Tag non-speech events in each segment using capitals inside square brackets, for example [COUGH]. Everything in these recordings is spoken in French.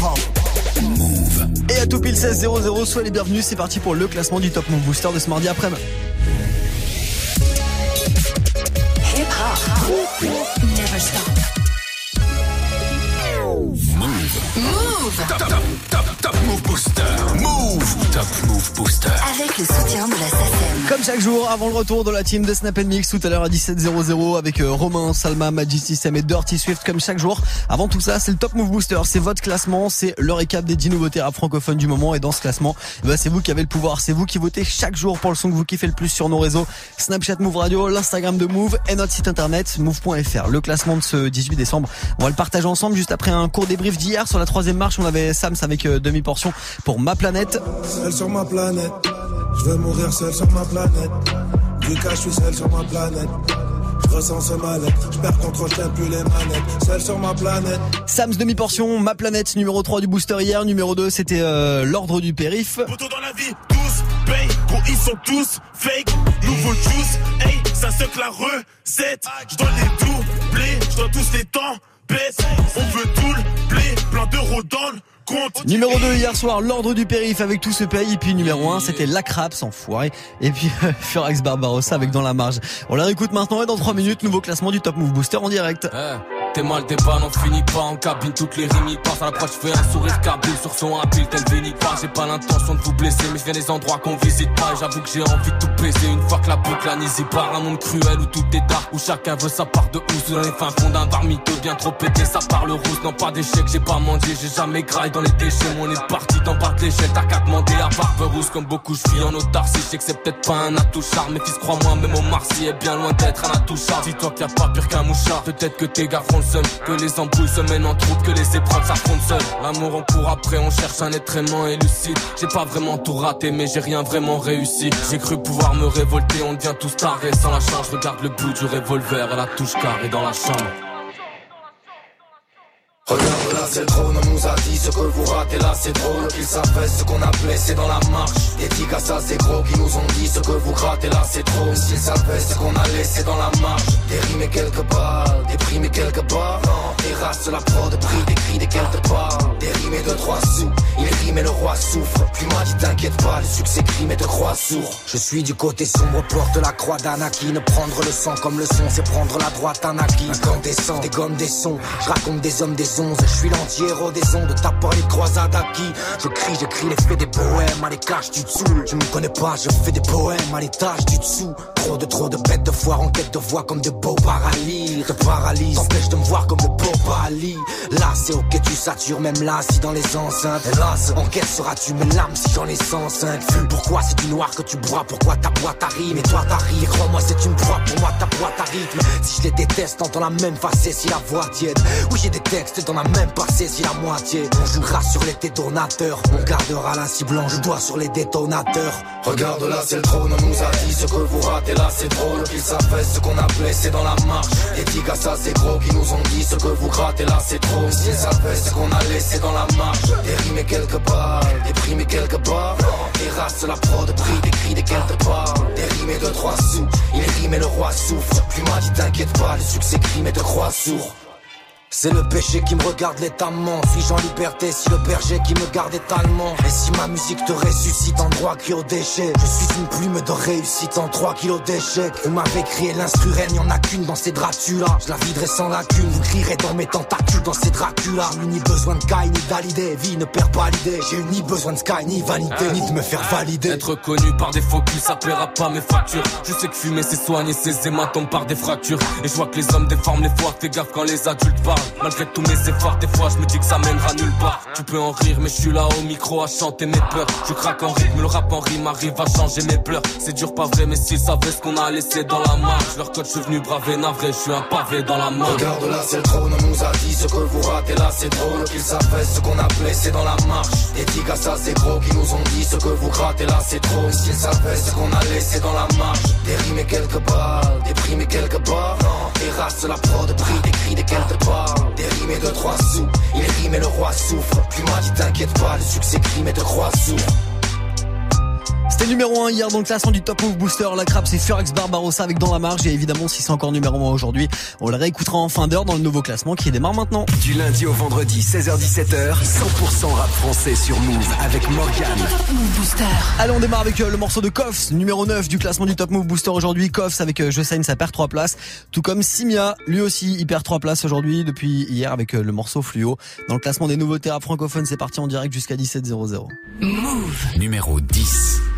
Move. Et à tout pile 16 00, soyez les bienvenus, c'est parti pour le classement du Top Move Booster de ce mardi après-midi. Hip hop. Never stop. Move. Move. Top, top, top, top Move Booster. Move. Top Move Booster. Avec le soutien de la SACEM. Comme chaque jour, avant le retour de la team de Snap Mix tout à l'heure à 17.00 avec euh, Romain, Salma, Magic System et Dirty Swift comme chaque jour. Avant tout ça, c'est le Top Move Booster, c'est votre classement, c'est le récap des 10 nouveautés rap francophones du moment et dans ce classement, eh ben, c'est vous qui avez le pouvoir, c'est vous qui votez chaque jour pour le son que vous kiffez le plus sur nos réseaux Snapchat Move Radio, l'Instagram de Move et notre site internet move.fr. Le classement de ce 18 décembre, on va le partager ensemble juste après un court débrief d'hier sur la troisième marche. On avait Sams avec euh, demi-portion pour Ma Planète. Seul sur ma planète, je veux mourir seul sur ma planète. Du cas, je suis seul sur ma planète. Je ressens ce mal-être, je perds contrôle, je plus les manettes. Seul sur ma planète. Sams demi-portion, Ma Planète numéro 3 du booster hier, numéro 2 c'était euh, l'ordre du périph. Poto dans la vie, tous payent, gros ils sont tous fake. Nouveau juice, hey, ça se la recette. Je dois les doubler, je dois tous les temps baisse. On veut tout le blé, plein d'euros dans le compte. Numéro 2 hier soir, l'ordre du périph avec tout ce pays. Et puis numéro 1 c'était La Crape sans foirer. Et puis euh, [LAUGHS] Furax Barbarossa avec Dans la marge. On la réécoute maintenant et dans 3 minutes, nouveau classement du Top Move Booster en direct. Eh, T'es mal des balles, on finit pas en cabine, toutes les rimes y passent à l'approche, je fais un sourire cabine sur son habile, tel Véni pas, j'ai pas l'intention de vous blesser, mais je viens des endroits qu'on visite pas, j'avoue que j'ai envie de tout baiser, une fois que la boucle anisée part, un monde cruel où tout est dark, où chacun veut sa part de housse, dans les fins fonds d'un bar mytho, bien trop pété, ça parle rousse, non pas d'échec, j'ai pas mangé, j'ai jamais graille dans les déchets, on est parti d'en bas de l'échelle, t'as qu'à demander à barbe rousse, comme beaucoup je vis en autarcie, je sais que c'est peut-être pas un atout charme, mais fils crois-moi, même au Marcy est bien loin d'être un atout charme, dis-toi qu'il y a pas pire qu'un mouchard, peut-être que tes gars feront le seum, que les embrouilles se mènent en troupe, que les épreuves s'affrontent seules. L'amour on court après, on cherche un être aimant et lucide. J'ai pas vraiment tout raté, mais j'ai rien vraiment réussi. J'ai cru pouvoir me révolter, on devient tous tarés sans la chance. Regarde le bout du revolver à la touche carrée dans la chambre. Regarde là c'est le trône, on nous a dit ce que vous ratez là c'est drôle Qu'ils savaient ce qu'on a blessé dans la marche. À ça c'est gros qui nous ont dit ce que vous grattez là c'est trop S'ils savaient ce qu'on a laissé dans la marche. Et quelques balles, et quelques barres Non, races la prod, prix des cris des quelques balles. Et deux trois sous, il rime et le roi souffre. Puis m'a dit t'inquiète pas, le succès crime et te croit sourd. Je suis du côté sombre, porte la croix d'Anakin Prendre le sang comme le son, c'est prendre la droite Anakin Incandescent, des gommes, des sons, je raconte des hommes, des je suis l'anti-héros des ondes, t'as pas les croisades acquis. Je crie, j'écris les faits des poèmes, à les caches du dessous. Tu me connais pas, je fais des poèmes à l'étage du dessous. Trop de trop de bêtes de foire en quête de voix comme de beaux paralyses. Te paralyse, t'empêche de me voir comme de beaux Ali. Là, c'est ok, tu satures, même là, si dans les enceintes. Hélas, en quête seras-tu mes lames si j'en ai 105 Pourquoi c'est du noir que tu bois, pourquoi ta boîte arrive? Et toi t'arrives, crois-moi, c'est une proie, pour moi ta boîte arrive. Si je les déteste, t'entends la même facette si la voix tiède. Oui, j'ai des textes dans la même passé si la moitié. On jouera sur les détonateurs, on gardera la cible blanche, je dois sur les détonateurs. Regarde là, c'est le trône, on nous a dit ce que vous ratez là, c'est drôle. Qu'ils savaient ce qu'on a blessé dans la marche. Des tigres à ça, c'est gros, qui nous ont dit ce que vous grattez là, c'est trop. S'ils savaient ce qu'on a laissé dans la marche. Des primes et quelques barres. Des races, la prod, prix, des cris, des. Des rimes et deux, trois sous, il rime et le roi souffre. Puis m'a dit t'inquiète pas, le succès crime et te croit sourd. C'est le péché qui me regarde létamment Suis-je en liberté si le berger qui me garde étalement Et si ma musique te ressuscite en droit cri au déchet. Je suis une plume de réussite en 3 kilos d'échecs Vous m'avez crié l'instru reine, y'en a qu'une dans ces Dracula. Je la viderai sans lacune, vous crierez dans mes tentacules dans ces Dracula. J'ai ni besoin de Kai ni d'Alidé, vie ne perd pas l'idée. J'ai eu ni besoin de Sky ni vanité, ni de me faire valider. Être connu par des faux culs, ça paiera pas mes factures. Je sais que fumer c'est soigner ses hématomes par des fractures. Et je vois que les hommes déforment les fois, fais gaffe quand les adultes parlent Malgré tous mes efforts, des fois je me dis que ça mènera nulle part. Tu peux en rire, mais je suis là au micro à chanter mes peurs. Je craque en rythme, le rap en rime arrive à changer mes pleurs. C'est dur, pas vrai, mais s'ils savaient ce qu'on a laissé dans la marche. Leur code, je suis venu braver, navré, je suis un pavé dans la main. Regarde là, c'est le trône, on nous a dit ce que vous ratez là, c'est drôle. Qu'ils savaient ce qu'on a blessé dans la marche. Tigres à ça, c'est gros, qui nous ont dit ce que vous grattez là, c'est trop. S'ils savaient ce qu'on a laissé dans la marche. Et quelques balles, et quelques barres. Des races, la prod, prix, des cris, des quelques balles. Des rimes et deux, trois sous, il rime et le roi souffre. Puis m'a dit t'inquiète pas, le succès crime et te croit sourd. C'était numéro 1 hier dans le classement du Top Move Booster. La crabe, c'est Furax Barbarossa avec Dans la marge. Et évidemment, si c'est encore numéro 1 aujourd'hui, on le réécoutera en fin d'heure dans le nouveau classement qui démarre maintenant. Du lundi au vendredi, 16h-17h, 100% rap français sur Move avec Morgan. Move Booster. Allez, on démarre avec euh, le morceau de Koffs, numéro 9 du classement du Top Move Booster aujourd'hui. Koffs avec euh, Je Saigne, ça perd 3 places. Tout comme Simia, lui aussi, il perd 3 places aujourd'hui depuis hier avec euh, le morceau Fluo. Dans le classement des nouveautés rap francophones, c'est parti en direct jusqu'à 17h00. Move. Numéro 10.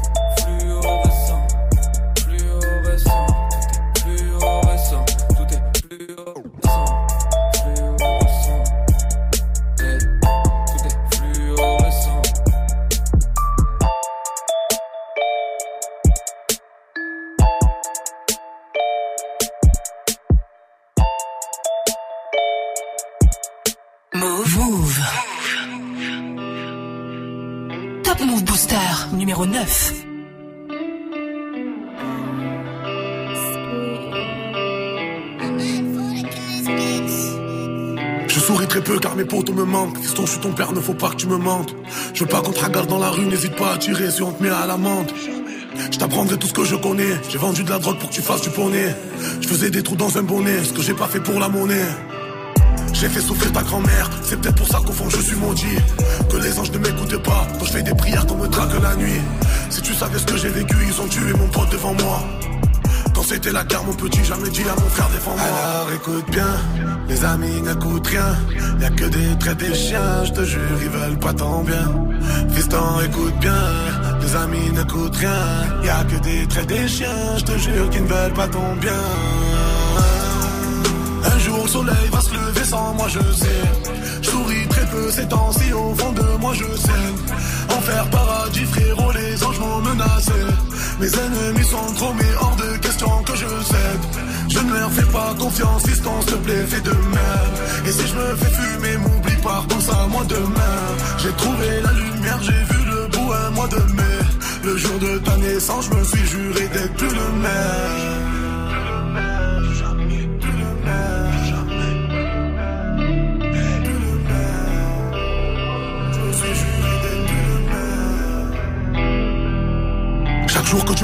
Move. Move. Top Move Booster, numéro 9. Je souris très peu car mes potos me manquent. Fiston, je suis ton père, ne faut pas que tu me mentes. Je veux pas qu'on te regarde dans la rue, n'hésite pas à tirer si on te met à l'amende. Je t'apprendrai tout ce que je connais. J'ai vendu de la drogue pour que tu fasses du poney. Je faisais des trous dans un bonnet, ce que j'ai pas fait pour la monnaie. J'ai fait souffrir ta grand-mère, c'est peut-être pour ça qu'au fond je suis maudit. Que les anges ne m'écoutent pas, quand je fais des prières qu'on me drague la nuit. Si tu savais ce que j'ai vécu, ils ont tué mon pote devant moi. Quand c'était la guerre, mon petit, jamais dit à mon frère défends-moi. Alors écoute bien, les amis n'écoutent rien. Y'a que des traits des chiens, je te jure, ils veulent pas ton bien. Fiston, écoute bien, les amis n'écoutent rien. Y'a que des traits des chiens, je te jure, qu'ils ne veulent pas ton bien. Jour le soleil va se lever sans moi je sais. Je souris très peu ces temps-ci au fond de moi je sais. Enfer paradis frérot les anges m'ont menacé. Mes ennemis sont trop mais hors de question que je cède. Je ne leur fais pas confiance fiston s'il te plaît fais de même. Et si je me fais fumer m'oublie pas pense à moi demain. J'ai trouvé la lumière j'ai vu le bout un mois de mai. Le jour de ta naissance je me suis juré d'être plus le même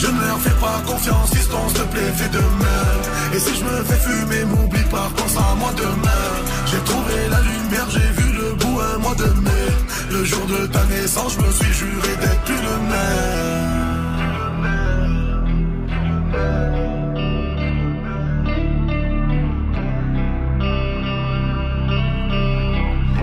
Je ne leur fais pas confiance fiston s'il te plaît fais de même. Et si je me fais fumer m'oublie pas pense à moi demain. J'ai trouvé la lumière j'ai vu le bout un mois de mai. Le jour de ta naissance je me suis juré d'être plus le même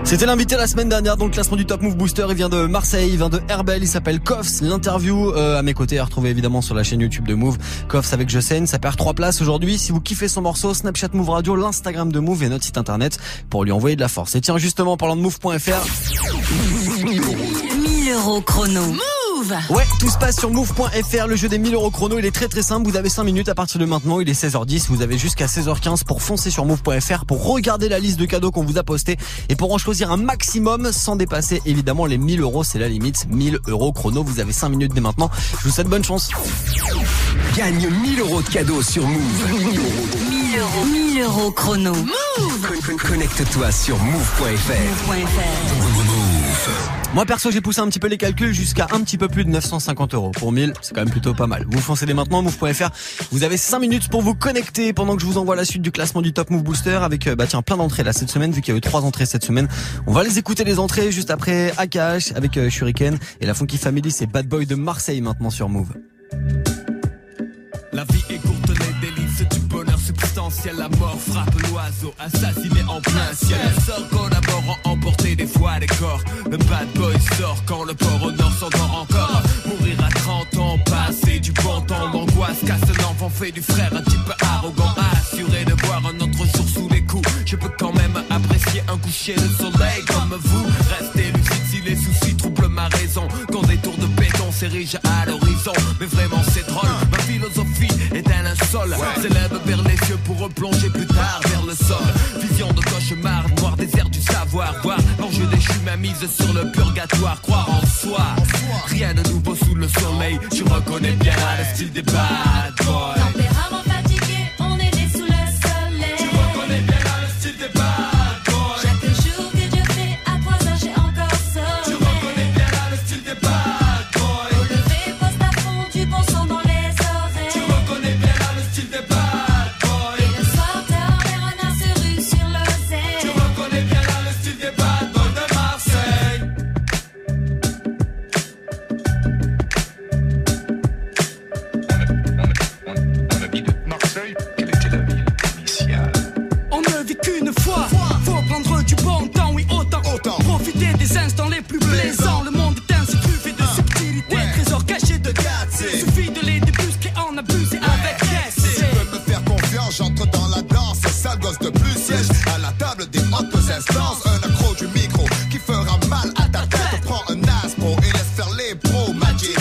C'était l'invité la semaine dernière dans le classement du Top Move Booster. Il vient de Marseille, il vient de Herbel, il s'appelle Koffs. L'interview euh, à mes côtés à retrouver évidemment sur la chaîne YouTube de Move. Koffs avec Je ça perd trois places aujourd'hui. Si vous kiffez son morceau, Snapchat Move Radio, l'Instagram de Move et notre site internet pour lui envoyer de la force. Et tiens justement, parlant de Move.fr. 1000 euros chrono. Ouais, tout se passe sur move.fr, le jeu des 1000 euros chrono, il est très très simple, vous avez 5 minutes. À partir de maintenant, il est 16h10, vous avez jusqu'à 16h15 pour foncer sur move.fr, pour regarder la liste de cadeaux qu'on vous a posté et pour en choisir un maximum sans dépasser évidemment les 1000 euros, c'est la limite, 1000 euros chrono, vous avez 5 minutes dès maintenant, je vous souhaite bonne chance. Gagne 1000 euros de cadeaux sur Move. 1000 euros. 1000 euros chrono. Con- Connecte-toi sur move.fr. Moi perso j'ai poussé un petit peu les calculs jusqu'à un petit peu plus de 950 euros. Pour 1000 c'est quand même plutôt pas mal. Vous foncez dès maintenant move.fr. Vous avez 5 minutes pour vous connecter pendant que je vous envoie la suite du classement du Top Move Booster avec euh, bah tiens plein d'entrées là cette semaine vu qu'il y a eu trois entrées cette semaine. On va les écouter les entrées juste après Akash avec euh, Shuriken et la Funky Family c'est Bad Boy de Marseille maintenant sur Move. Substantiel. La mort frappe l'oiseau, assassiné en plein ciel. Elle sort collaborant, emporter des fois les corps. Le bad boy sort quand le port au nord s'endort encore. Mourir à 30 ans, passer du bon temps d'angoisse. Casse un enfant, fait du frère un type arrogant. Assuré de voir un autre jour sous les coups. Je peux quand même apprécier un coucher de soleil comme vous. Restez lucide si les soucis troublent ma raison. Quand des tours de béton s'érigent à l'horizon. Mais vraiment c'est drôle, ma philosophie un linceul. S'élève vers les yeux pour replonger plus tard vers le sol. Vision de cauchemar, noir désert du savoir. Voir l'enjeu déchu, ma mise sur le purgatoire. Croire en soi, rien de nouveau sous le soleil. Tu reconnais bien le style des bad boys.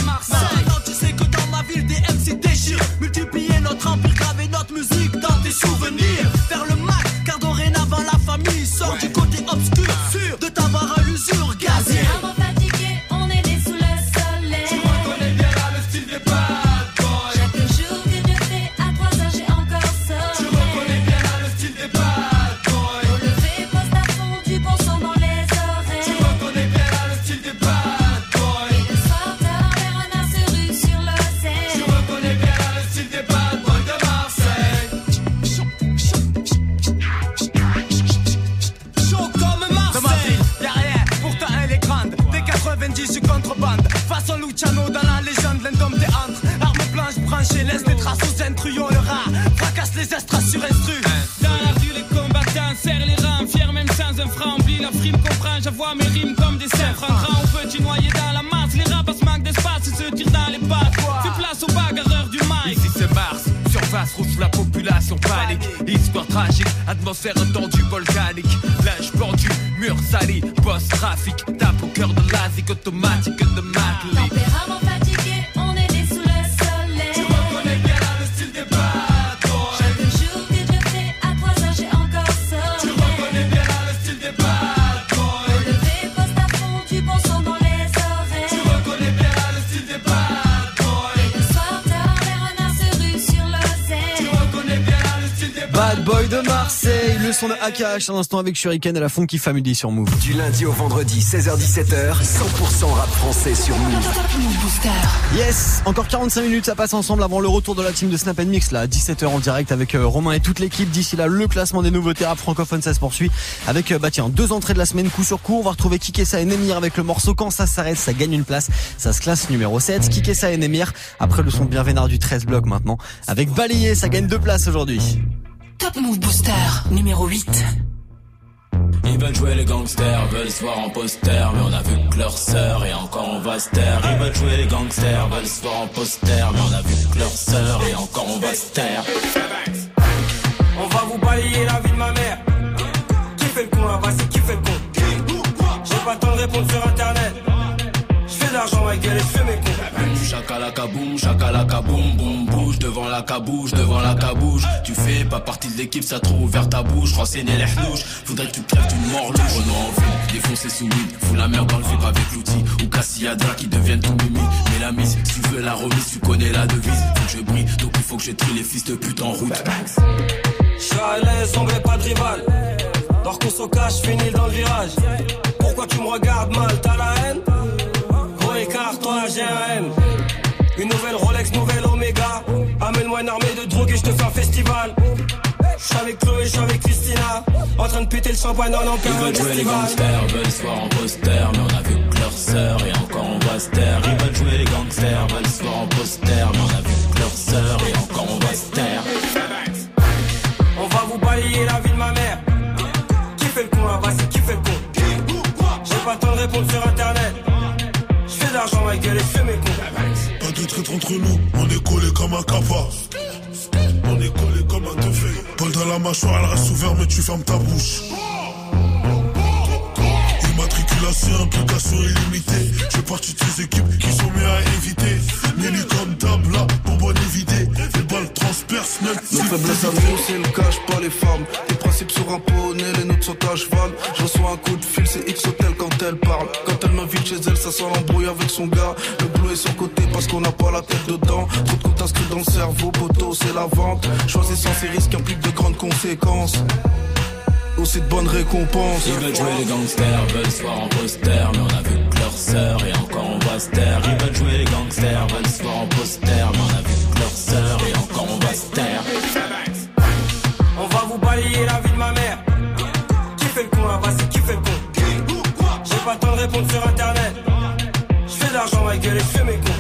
Marseille, non, tu sais que dans ma ville des MC déchirent. Multiplier notre empire, graver notre musique dans tes souvenirs. Faire le AKH, un instant avec Shuriken à la Funky Family sur Move. Du lundi au vendredi, 16h17h, 100% rap français sur Move. Yes, encore 45 minutes, ça passe ensemble avant le retour de la team de Snap Mix là, 17h en direct avec euh, Romain et toute l'équipe. D'ici là, le classement des nouveautés rap francophones, ça se poursuit avec euh, bah tiens, deux entrées de la semaine coup sur coup. On va retrouver Kikessa et Nemir avec le morceau quand ça s'arrête, ça gagne une place. Ça se classe numéro 7. Kikessa et Nemir après le son bien vénard du 13 bloc maintenant avec Balayé, ça gagne deux places aujourd'hui. Top Move Booster numéro 8. Ils veulent jouer les gangsters, veulent se voir en poster, mais on a vu que leur sœur et encore on va se taire. Ils veulent jouer les gangsters, veulent se voir en poster, mais on a vu que leur sœur et encore on va se taire. On va vous balayer la vie de ma mère. Qui fait le con là Vas-y, qui fait le con J'ai pas le temps de répondre sur internet. L'argent, ma gueule, et je fais mes cons. Chakalaka boum, bouge devant la cabouche, devant la cabouche. Tu fais pas partie de l'équipe, ça trop ouvert ta bouche. Renseigner les hnouches, faudrait que tu crèves d'une mort louche. On a envie, défoncer sous weed, fous la merde dans le vip avec l'outil. Ou Cassiadra qui deviennent ton mimi. Mais la mise, si tu veux la remise, tu connais la devise. Faut que je brille, donc il faut que je trie les fils de pute en route. Je suis à l'aise, pas de rival. Dors qu'on se cache, finis dans le virage. Pourquoi tu me regardes mal, t'as la haine? Toi. Une nouvelle Rolex, nouvelle Omega. Amène-moi une armée de drogue et je te fais un festival. Je suis avec Chloé, je suis avec Christina. En train de péter le champagne dans Ils l'encart veulent jouer les gangsters, veulent se voir en poster, mais on a vu que leur sœur et encore on va se taire. Ils veulent jouer les gangsters, veulent se voir en poster, mais on a vu que leur sœur et encore on va se taire. On va vous balayer la vie de ma mère. Qui fait le con là Vas-y, qui fait le con? J'ai pas le temps de répondre sur internet. Ma gueule, et je fais mes cons. Pas de traître entre nous, on est collé comme un capa. On est collé comme un teufé. Paul dans la mâchoire, elle reste ouverte, mais tu fermes ta bouche. Immatriculation, implication illimitée. Je fais partie de ces équipes qui sont mieux à éviter. Nelly comme table, là, bonbonne évidée. Les balles transpercent, net. Nos faiblesses à nous, c'est le cache pas les femmes. Les principes sur un poney, les nôtres sont à cheval. Je reçois un coup de fil, c'est X Hotel quand elle parle. Quand elle m'invite chez elle, ça sent l'embrouille avec son gars. Le boulot est son côté parce qu'on n'a pas la tête dedans. Trop de comptes inscrits dans le cerveau, poteau, c'est la vente. Choisissant ces risques implique de grandes conséquences. Aussi de bonnes récompenses. Ils veulent jouer les gangsters, veulent se voir en poster, mais on a vu que leur sœur et encore on va se taire. Ils veulent jouer les gangsters, veulent se voir en poster, mais on a vu que leur sœur pas le temps de répondre sur internet. Je fais de l'argent, ma gueule, et je fais mes cons.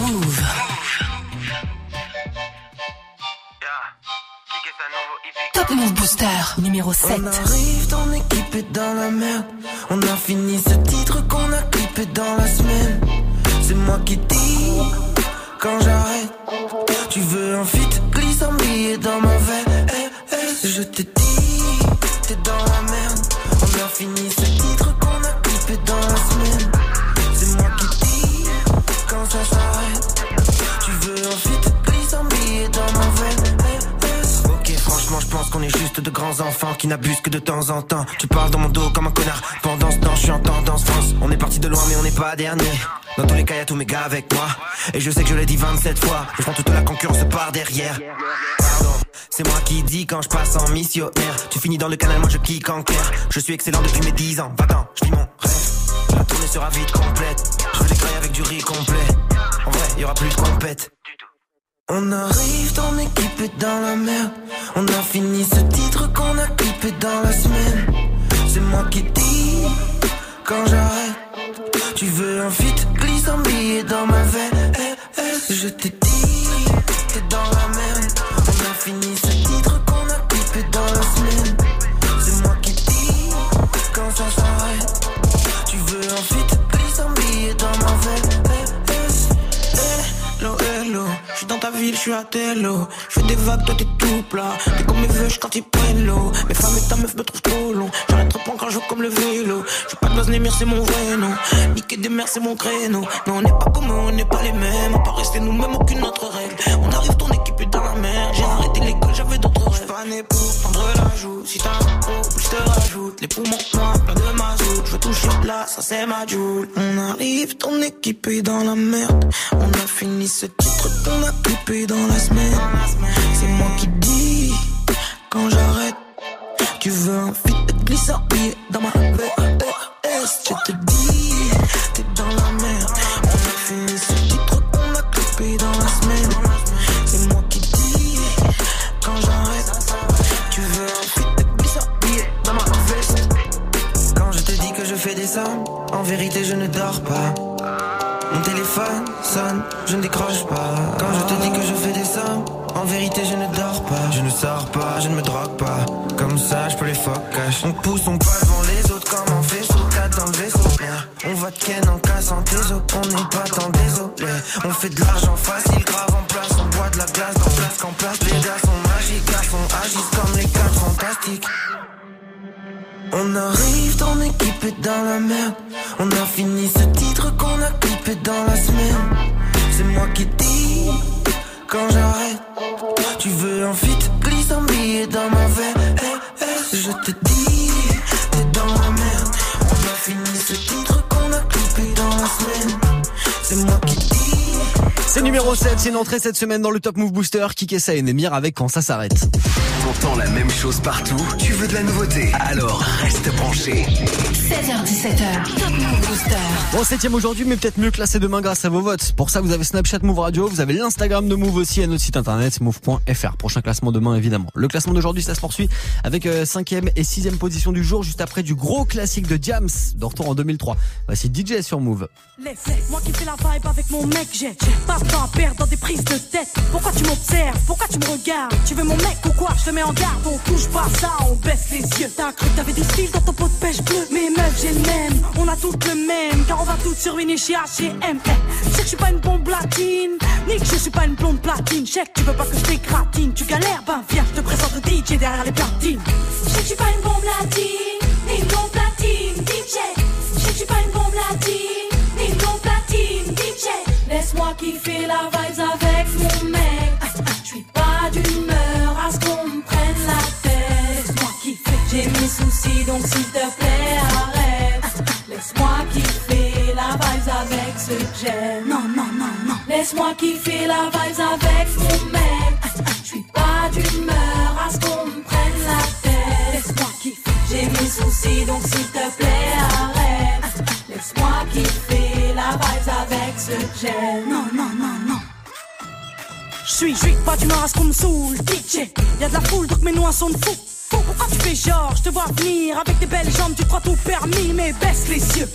Move. Top Move Booster numéro 7. On arrive, ton équipe est dans la merde. On a fini ce titre qu'on a clippé dans la semaine. C'est moi qui dis quand j'arrête. Tu veux un fit, glisse un dans ma veine. Eh, eh, je te dis, t'es dans la merde. On a fini ce titre qu'on a clippé dans la semaine. C'est moi qui dis quand ça s'arrête. Qu'on est juste de grands enfants qui n'abusent que de temps en temps. Tu parles dans mon dos comme un connard. Pendant ce temps, je suis en tendance France. On est parti de loin, mais on n'est pas dernier. Dans tous les cas, y'a tous mes gars avec moi. Et je sais que je l'ai dit 27 fois. Je prends toute la concurrence par derrière. C'est moi qui dis quand je passe en missionnaire. Tu finis dans le canal, moi je kick en clair. Je suis excellent depuis mes 10 ans. Va-t'en, je vis mon rêve. La tournée sera vite complète. Je grailles avec du riz complet. En vrai, y aura plus de compète. On arrive, ton équipe est dans la merde. On a fini ce titre qu'on a clippé dans la semaine. C'est moi qui dis quand j'arrête. Tu veux un fit, glisse un billet dans ma veine. Eh, eh, je t'ai dit, t'es dans la merde. On a fini ce je suis à Tello. Je fais des vagues, toi t'es tout plat. T'es comme mes vœux, quand ils prennent l'eau. Mes femmes et ta meuf me trouvent trop long. J'arrête trop quand je comme le vélo. Je pas de base, les c'est mon vrai nom. Niquer des mers, c'est mon créneau. Non, on n'est pas comme eux, on n'est pas les mêmes. On peut rester nous-mêmes, aucune autre règle. On arrive, ton équipe est dans la mer. J'ai arrêté l'école, j'avais d'autres rêves. Je pas pour prendre Si t'as un gros, je te rajoute. Les poumons noirs, plein de mazout. Je veux toucher là, ça c'est ma joule. On arrive, ton équipe est dans la merde. On a fini ce titre qu'on a clippé dans la semaine. C'est moi qui dis quand j'arrête. Tu veux un fit glissant billet dans ma VS. Je te dis, t'es dans la vérité je ne dors pas. Mon téléphone sonne, je ne décroche pas. Quand je te dis que je fais des sommes, en vérité je ne dors pas. Je ne sors pas, je ne me drogue pas. Comme ça je peux les focus. On pousse, on passe devant les autres comme en vaisseau. Quatre dans le vaisseau. On va ken en cassant tes os. On n'est pas tant désolé. On fait de l'argent facile, grave en place. On boit de la glace dans place qu'en place. Les gars sont magiques, garçons agissent comme les quatre fantastiques. On arrive, est dans la. On a fini ce titre qu'on a clippé dans la semaine. C'est moi qui dis quand j'arrête. Tu veux un fit, glisse un billet dans ma veste. Je te dis, t'es dans la merde. On a fini ce titre qu'on a clippé dans la semaine. C'est moi qui dis. C'est numéro 7, c'est une entrée cette semaine dans le Top Move Booster. Kikessa et Nemir avec Quand ça s'arrête. T'entends la même chose partout Tu veux de la nouveauté? Alors reste branché. 16h17h, Top Move Booster. Bon, septième aujourd'hui, mais peut-être mieux classé demain grâce à vos votes. Pour ça, vous avez Snapchat Move Radio, vous avez l'Instagram de Move aussi et notre site internet move.fr. Prochain classement demain, évidemment. Le classement d'aujourd'hui, ça se poursuit avec euh, cinquième et sixième position du jour, juste après du gros classique de Jams, de retour en 2003. Voici DJ sur Move. Laisse, moi qui fais la vibe avec mon mec, j'ai pas de temps à perdre dans des prises de tête. Pourquoi tu m'observes? Pourquoi tu me regardes? Tu veux mon mec ou quoi? Je mets en garde, on touche pas ça, on baisse les yeux. T'as cru que t'avais du style dans ton pot de pêche bleu Mais meuf, j'ai le même, on a toutes le même, car on va toutes sur une chez H&M. Eh, sais que je suis pas une bombe latine, ni que je suis pas une blonde platine. Que tu veux pas que je t'écratine, tu galères, ben viens, je te présente le DJ derrière les platines. Je je suis pas une bombe latine, ni une bombe platine, DJ. Je je suis pas une bombe latine, ni une bombe platine, DJ. Laisse-moi kiffer la vibes avec mon mec. Mes soucis donc s'il te plaît arrête. Laisse-moi kiffer la vibes avec ce que j'aime. Non, non, non, non. Laisse-moi kiffer la vibes avec mon mec. Je suis pas d'humeur à ce qu'on me prenne la tête. Laisse-moi kiffer. J'ai mes soucis donc s'il te plaît arrête. Laisse-moi kiffer la vibes avec ce que j'aime. Non, non, non, non. J'suis, j'suis pas d'humeur à ce qu'on me saoule, DJ. Y'a de la foule donc mes noix sont de fou. Pourquoi tu fais genre, je te vois venir avec tes belles jambes, tu crois tout permis, mais baisse les yeux.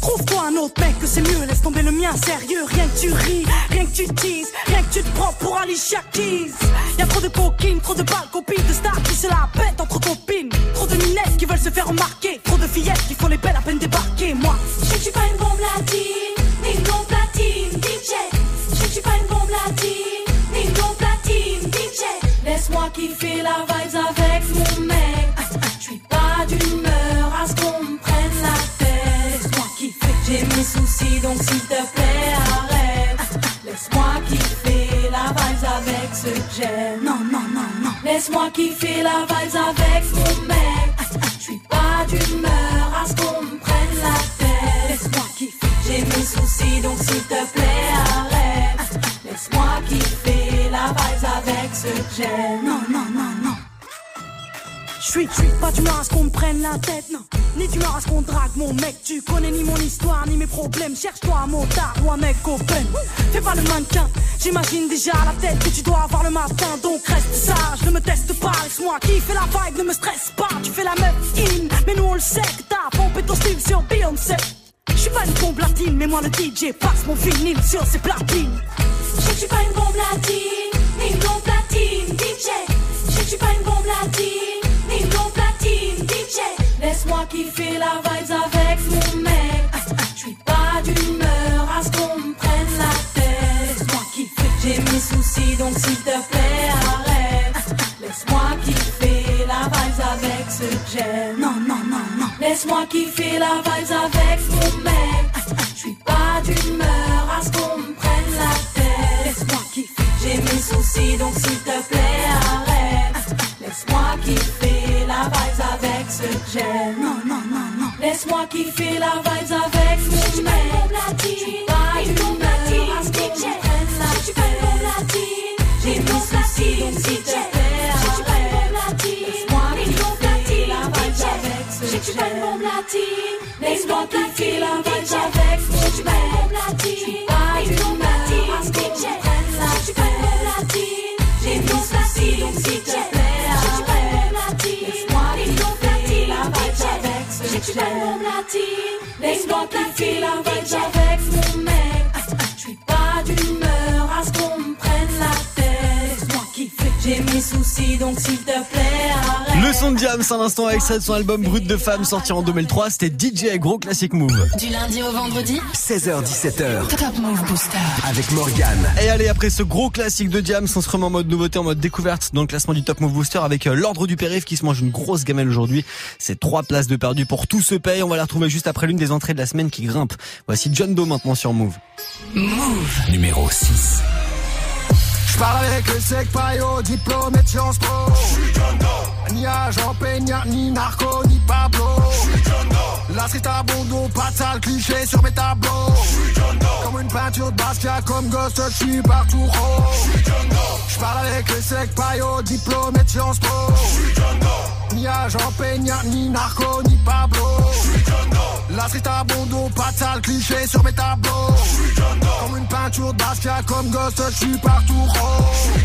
Trouve-toi un autre mec que c'est mieux, laisse tomber le mien sérieux. Rien que tu ris, rien que tu teases, rien que tu te prends pour Alicia Keys. Y'a trop de coquines, trop de balles, copines, de stars qui se la pètent entre copines. Trop de minettes qui veulent se faire remarquer, trop de fillettes qui font les belles à peine débarquer. Moi, je suis pas une bombe latine, DJ. Laisse-moi kiffer la vibes avec mon mec. Je suis pas d'humeur à ce qu'on me prenne la tête. Laisse-moi kiffer. J'ai mes soucis donc s'il te plaît arrête. Laisse-moi kiffer la vibes avec ce que j'aime. Non, non, non, non. Laisse-moi kiffer la vibes avec mon mec. Non, non, non, non. J'suis, j'suis pas d'humeur à ce qu'on me prenne la tête, non. Ni d'humeur à ce qu'on drague mon mec. Tu connais ni mon histoire, ni mes problèmes. Cherche-toi un motard ou un mec open. Fais pas le mannequin, j'imagine déjà la tête que tu dois avoir le matin. Donc reste sage, ne me teste pas. Laisse-moi kiffer la vibe, ne me stresse pas. Tu fais la meuf in, mais nous on le sait que t'as pompé ton style sur Beyoncé. J'suis pas une bombe latine, mais moi le DJ passe mon vinyle sur ses platines. Je je suis pas une bombe latine, ni une bombe platine, DJ. Je suis pas une bombe latine, ni une bombe platine, DJ. Laisse-moi kiffer la vibes avec mon mec. Je suis pas d'humeur à ce qu'on me prenne la tête. Laisse-moi kiffer. J'ai mes soucis donc s'il te plaît arrête. Laisse-moi kiffer la vibes avec ce j'aime. Non, non, non, non. Laisse-moi kiffer la vibes avec mon mec. Je suis pas d'humeur à ce qu'on me prenne soucis donc s'il te plaît arrête. Laisse-moi kiffer la vibes avec ce que j'aime. Non, non, non, non. Laisse-moi kiffer la vibes avec. Je suis pas une humeur à ce tête. J'ai mis soucis, donc s'il te plaît, arrête. Laisse-moi kiffer la vibes avec ce que j'aime. Laisse-moi kiffer la vibes avec mon mec. Je suis pas d'humeur à ce qu'on me prenne la tête. Laisse-moi kiffer. J'ai mes soucis, donc s'il. Le son de Diams, à l'instant extrait de son album Brut de Femme sorti en 2003, c'était DJ Gros Classic Move. Du lundi au vendredi 16h17h Top Move Booster. avec Morgan. Et allez, après ce gros classique de Diams, on se remet en mode nouveauté, en mode découverte dans le classement du Top Move Booster avec euh, l'ordre du périph qui se mange une grosse gamelle aujourd'hui. C'est trois places de perdu pour tout se paye. On va la retrouver juste après l'une des entrées de la semaine qui grimpe. Voici John Doe maintenant sur Move. Move. Numéro 6. J'parle avec le sec paillot, diplômé de Sciences Po. Ni agent Peña, ni narco, ni Pablo. La street à Bondo, pas de sale cliché sur mes tableaux. Comme une peinture de Basquiat, comme Ghost, je suis partout rose. J'parle avec le sec paillot, diplômé de Sciences Po. Ni agent Peña, ni narco, ni Pablo. La street à Bondo, pas de sale cliché sur mes tableaux. Comme une peinture de Basquiat, comme Ghost, je suis partout rose.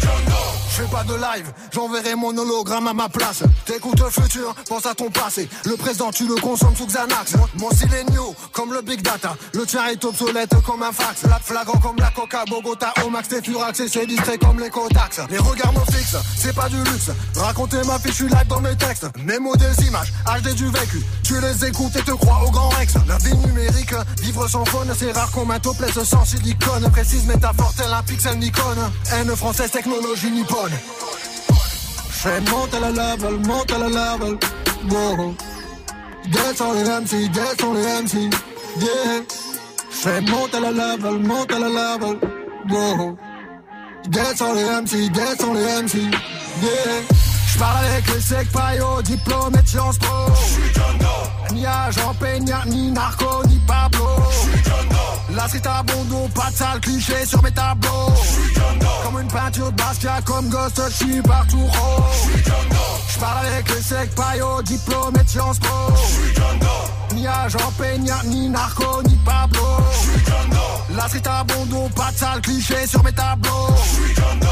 Je fais pas de live, j'enverrai mon hologramme à ma place. T'écoutes le futur, pense à ton passé. Le présent, tu le consommes sous Xanax. Mon style est new, comme le big data. Le tien est obsolète comme un fax. La flagrant comme la coca, Bogota, au max, t'es furax et c'est distrait comme les Kotax. Les regards me fixent, c'est pas du luxe. Raconter ma fiche, je suis dans mes textes. Mes mots des images, HD du vécu. Tu les écoutes et te crois au grand Rex. La vie numérique, vivre sans faune, c'est rare qu'on m'intoplesse sans silicone. Précise métaphore, tel un pixel Nikon. Haine française, technologie nippone. Fais monte à la level, monte à la level. Descends les MC, descends les MC. Yeah. Fais monte à la level, monte à la level. Wow. Descends les MC, descends les MC. Yeah. J'parle avec les secs paillots, diplômé de Sciences Po. Ni agent Peña, ni narco, ni Pablo. La street à Bondo, pas de sale cliché sur mes tableaux. Comme une peinture de Basquiat, comme Ghost, je suis partout rose. J'parle avec les secs paillots, diplômé de Sciences Po. Ni agent Peña, ni narco, ni Pablo. La street à Bondo, pas de sale cliché sur mes tableaux.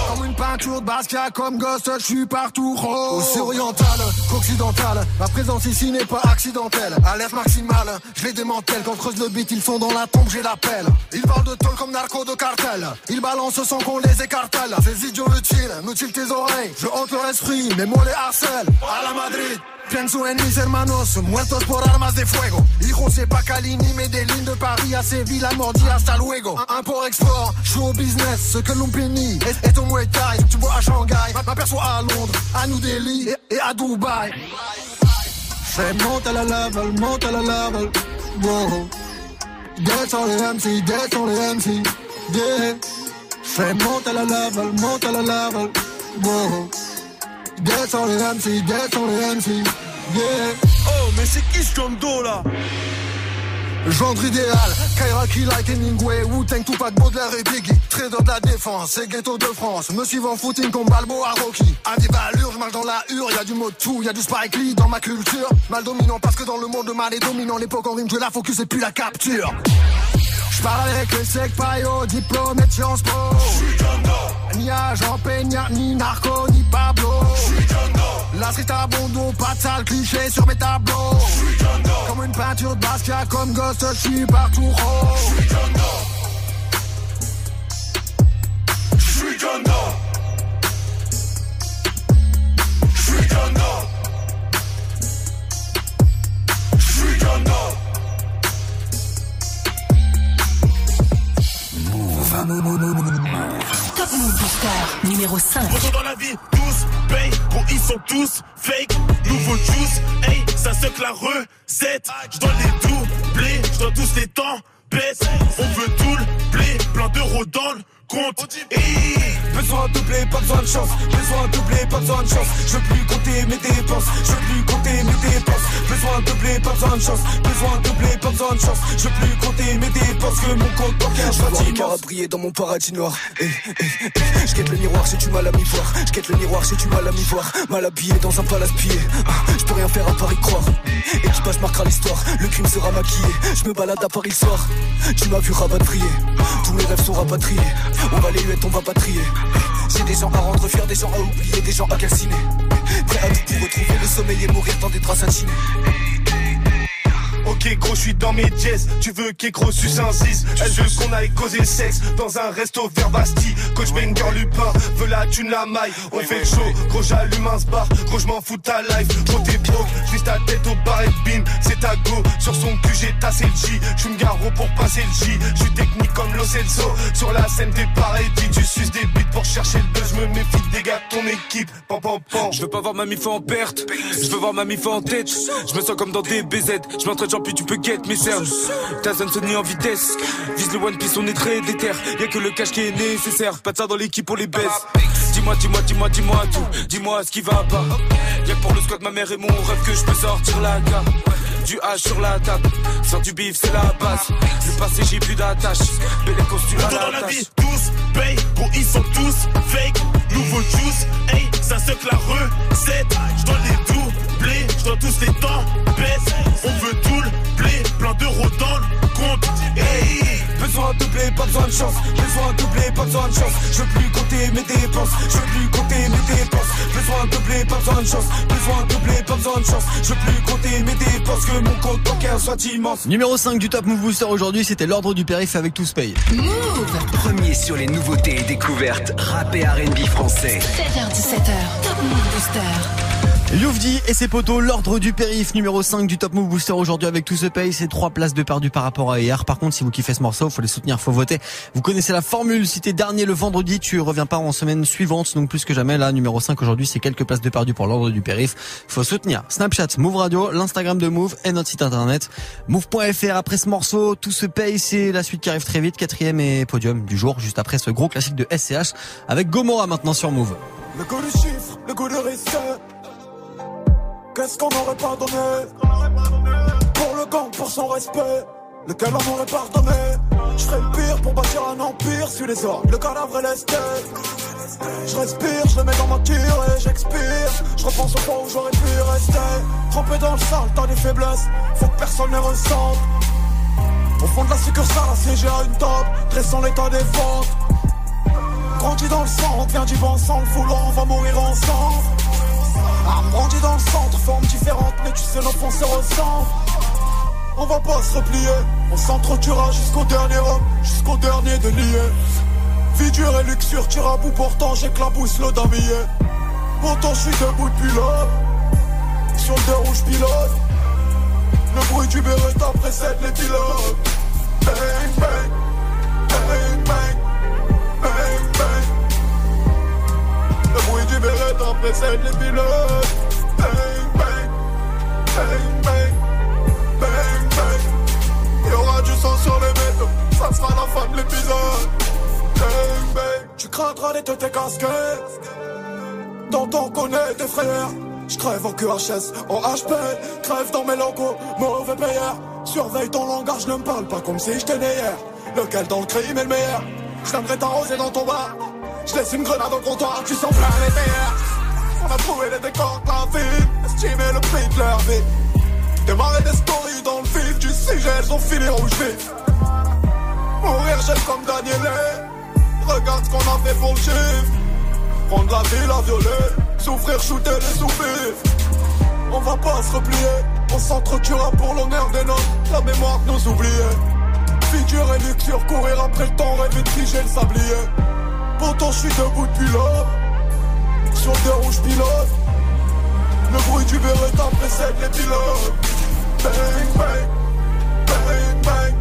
Comme une peinture de Basquiat, comme Ghost, je suis partout rose. Aussi oriental qu'occidental, ma présence ici n'est pas accidentelle. Alerte maximale, je les démantèle. Quand creuse le beat, ils sont dans la tombe, j'ai l'appel. Ils parlent de tôle comme narco de cartel. Ils balancent sans qu'on les écartèle. Ces idiots utiles, mutilent tes oreilles. Je hante leur esprit, mes mots les harcèlent. À la Madrid. Pienso en mis hermanos, muertos por armas de fuego. Hijo, c'est pas Calini, lignes de Paris à Séville, à Mordi, hasta luego. Import-export, je suis au business, ce que l'on pénit est, est au Muay. Tu vois à Shanghai, m'aperçois à Londres, à New Delhi et, à Dubaï. Fais monte à la level, monte à la level. Wow. Descends les MC, descends les MC. Yeah. Fais monte à la level, monte à la level. Wow. Descends les MC, descends les MC. Yeah. Oh, mais c'est qui ce John Doe là? Genre idéal, Kairaki like Hemingway, Wu-Tang, Tupac, Baudelaire et Biggie. Trader de la défense, c'est ghetto de France. Me suivant footing comme Balboa Rocky. À des valeurs, je marche dans la hure, y a du mot tout, y a du Spike Lee dans ma culture. Mal dominant parce que dans le monde mal est dominant. L'époque en rime, je la focus et puis la capture J'parle avec les secs paillots, diplômé de Sciences Po. Ni agent Peña, ni narco, ni Pablo. La street à Bondo, pas de sale cliché sur mes tableaux. Comme une peinture de Basquiat, comme Ghost, je suis partout rose. J'suis John Doe J'suis John Doe J'suis Top Move Booster numéro 5. Bonjour dans la vie, tous payent, gros ils sont tous fake. Nouveau juice, hey, ça que la recette. Je dois les doubler, je dois tous les temps baisse. On veut tout le blé, plein d'euros dans le compte. Besoin de blé, pas besoin de chance. Besoin de blé, pas besoin de chance. Je veux plus compter mes dépenses. Je veux plus compter mes dépenses. Besoin de blé, pas besoin de chance. Besoin de blé, pas besoin de chance. Je veux plus compter mes dépenses que mon compte bancaire Je vois les caras briller dans mon paradis noir. Eh, eh, eh. Je guette le miroir, j'ai du mal à m'y voir. Je guette le miroir, j'ai du mal à m'y voir. Mal habillé dans un palace pillé. Ah, Je peux rien faire à part y croire. Équipage marquera l'histoire, le crime sera maquillé. Je me balade à Paris soir. Tu m'as vu rapatrier. Tous mes rêves sont rapatriés. On va les huettes, on va pas trier. J'ai des gens à rendre fiers, des gens à oublier, des gens à calciner. Prêt à tout pour retrouver le sommeil et mourir dans des draps satinés. Ok gros, je suis dans mes jazz. Tu veux qu'écro suce un 6 Elle veut qu'on aille causer sexe dans un resto vers Bastille. Coach Banger Lupin veut la thune la maille. On fait show, gros j'allume un bar. Gros je m'en fous ta life. Gros t'es broke, juste ta tête au bar et Sur son cul j'ai tassé le J. J'suis garo pour passer le J. J'suis technique comme Lo Celso. Sur la scène t'es pareil. Dis tu suces des bites pour chercher le buzz. Je me méfie des gars de ton équipe. Pam pam pam. Je veux pas voir ma mif en perte, je veux voir ma mif en tête. Je me sens comme dans des BZ, je m'entraîne puis tu peux get mes cernes. Ta zone sonne en vitesse, vise le One Piece, on est très déter. Y'a que le cash qui est nécessaire, pas de ça dans l'équipe pour les baisse. Dis-moi, dis-moi, dis-moi, dis-moi tout, dis-moi ce qui va pas. Y'a que pour le squat ma mère et mon rêve que je peux sortir la gare. Du H sur la table, faire du bif c'est la base. Le passé j'ai plus d'attache, belle costume Retour à dans la la vie, tous paye, gros ils sont tous fake. Nouveau juice, hey, ça se la recette. J'dois les doubler, j'dois tous les temps baisse. On veut tout le blé, plein d'euros dans le compte. Hey. Besoin de blé, pas besoin de chance. Besoin de blé, pas besoin de chance. Je veux plus compter mes dépenses. Je veux plus compter mes dépenses. Besoin de blé, pas besoin de chance. Besoin de blé, pas besoin de chance. Je veux plus compter mes dépenses. Que mon compte bancaire soit immense. Numéro 5 du Top Move Booster aujourd'hui, c'était l'ordre du périph' avec tous paye. Premier sur les nouveautés et découvertes rap et R&B français. 7h17h, Top Move Booster. Youvdi et ses potos, l'ordre du périph' numéro 5 du Top Move Booster aujourd'hui avec tout ce paye, c'est trois places de perdu par rapport à hier. Par contre, si vous kiffez ce morceau, faut les soutenir, faut voter. Vous connaissez la formule, si t'es dernier le vendredi, tu reviens pas en semaine suivante, donc plus que jamais, là, numéro 5 aujourd'hui, c'est quelques places de perdu pour l'ordre du périph'. Faut soutenir Snapchat, Move Radio, l'Instagram de Move et notre site internet move.fr. Après ce morceau, tout se paye, c'est la suite qui arrive très vite, quatrième et podium du jour, juste après ce gros classique de SCH avec Gomorra maintenant sur Move. Le goût du chiffre, le risque. Qu'est-ce qu'on n'aurait pas donné Pour le gang, pour son respect. Lequel on aurait pardonné Je ferais le pire pour bâtir un empire sur les orgues, le cadavre et l'esthète. Je respire, je le mets dans ma tire et j'expire. Je repense au point où j'aurais pu rester. Trempé dans le sale, t'as des faiblesses. Faut que personne ne ressente. Au fond de la succursale, assiégé à une table, dressant l'état des ventes. Grandi dans le centre, vient du vent sans le vouloir, on va mourir ensemble. Grandi dans le centre, forme différente, mais tu sais, nos fonds se ressemblent. On va pas se replier, on s'entretuera jusqu'au dernier homme, jusqu'au dernier délié. Vie dure et luxure, tire à bout, pourtant j'éclabousse le damier. Pourtant je suis debout depuis là, sur le rouge pilote. Le bruit du Beretta précède les pilotes. Bang, bang, Du Beretta précède. Bang, bang, bang, bang, bang, bang. Il y aura du sang sur les métaux, ça sera la fin de l'épisode. Bang, bang. Tu craindras les têtes casquettes. Dans ton connaît tes frères. Je crève en QHS, en HP, crève dans mes locaux, mauvais payeur. Surveille ton langage, ne me parle pas comme si j'étais né hier. Lequel dans le crime est le meilleur? J'aimerais t'arroser dans ton bar. Je laisse une grenade au comptoir, tu sens plein les terres. On a trouvé les décors de la ville, estimé le prix de leur vie. Démarrer des stories dans le vif du sujet, elles ont fini rouge vif. Mourir j'aime comme Daniel Regarde ce qu'on a fait pour le chiffre. Prendre la ville à violer, souffrir, shooter les soupirs. On va pas se replier, on s'entretuera pour l'honneur des nôtres, la mémoire de nos oubliés. Figure et luxure, courir après le temps, rêver de le sablier. Pourtant je suis debout depuis là, sur deux rouges pilote. Le bruit du Beretta précède les pilotes. Bang, bang, bang, bang,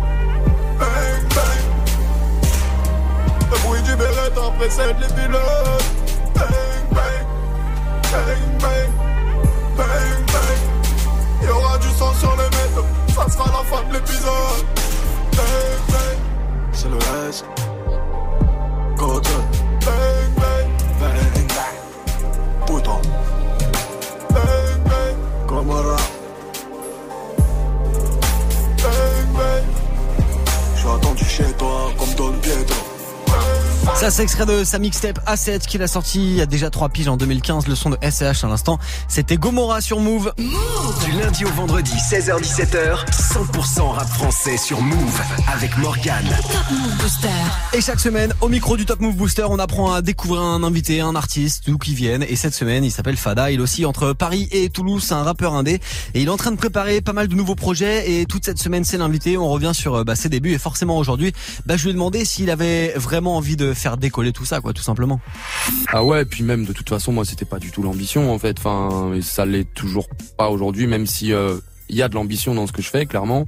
bang, bang. Le bruit du Beretta précède les pilotes. Bang, bang, bang, bang, bang, bang. Il y aura du sang sur les métaux, ça sera la fin de l'épisode. Bang, bang. C'est le S. Ça, c'est extrait de sa mixtape A7 qu'il a sorti il y a déjà trois piges en 2015. Le son de SCH à l'instant, c'était Gomorra sur Move. Du lundi au vendredi, 16h17h, 100% rap français sur Move avec Morgan. Top Move Booster. Et chaque semaine, au micro du Top Move Booster, on apprend à découvrir un invité, un artiste, d'où qui viennent. Et cette semaine, il s'appelle Fada. Il est aussi entre Paris et Toulouse, c'est un rappeur indé. Et il est en train de préparer pas mal de nouveaux projets. Et toute cette semaine, c'est l'invité. On revient sur bah, ses débuts. Et forcément, aujourd'hui, bah, je lui ai demandé s'il avait vraiment envie de faire décoller tout ça, quoi, tout simplement. Ah ouais, puis même de toute façon, moi, c'était pas du tout l'ambition, en fait. Enfin, et ça l'est toujours pas aujourd'hui, même si euh, il y a de l'ambition dans ce que je fais, clairement.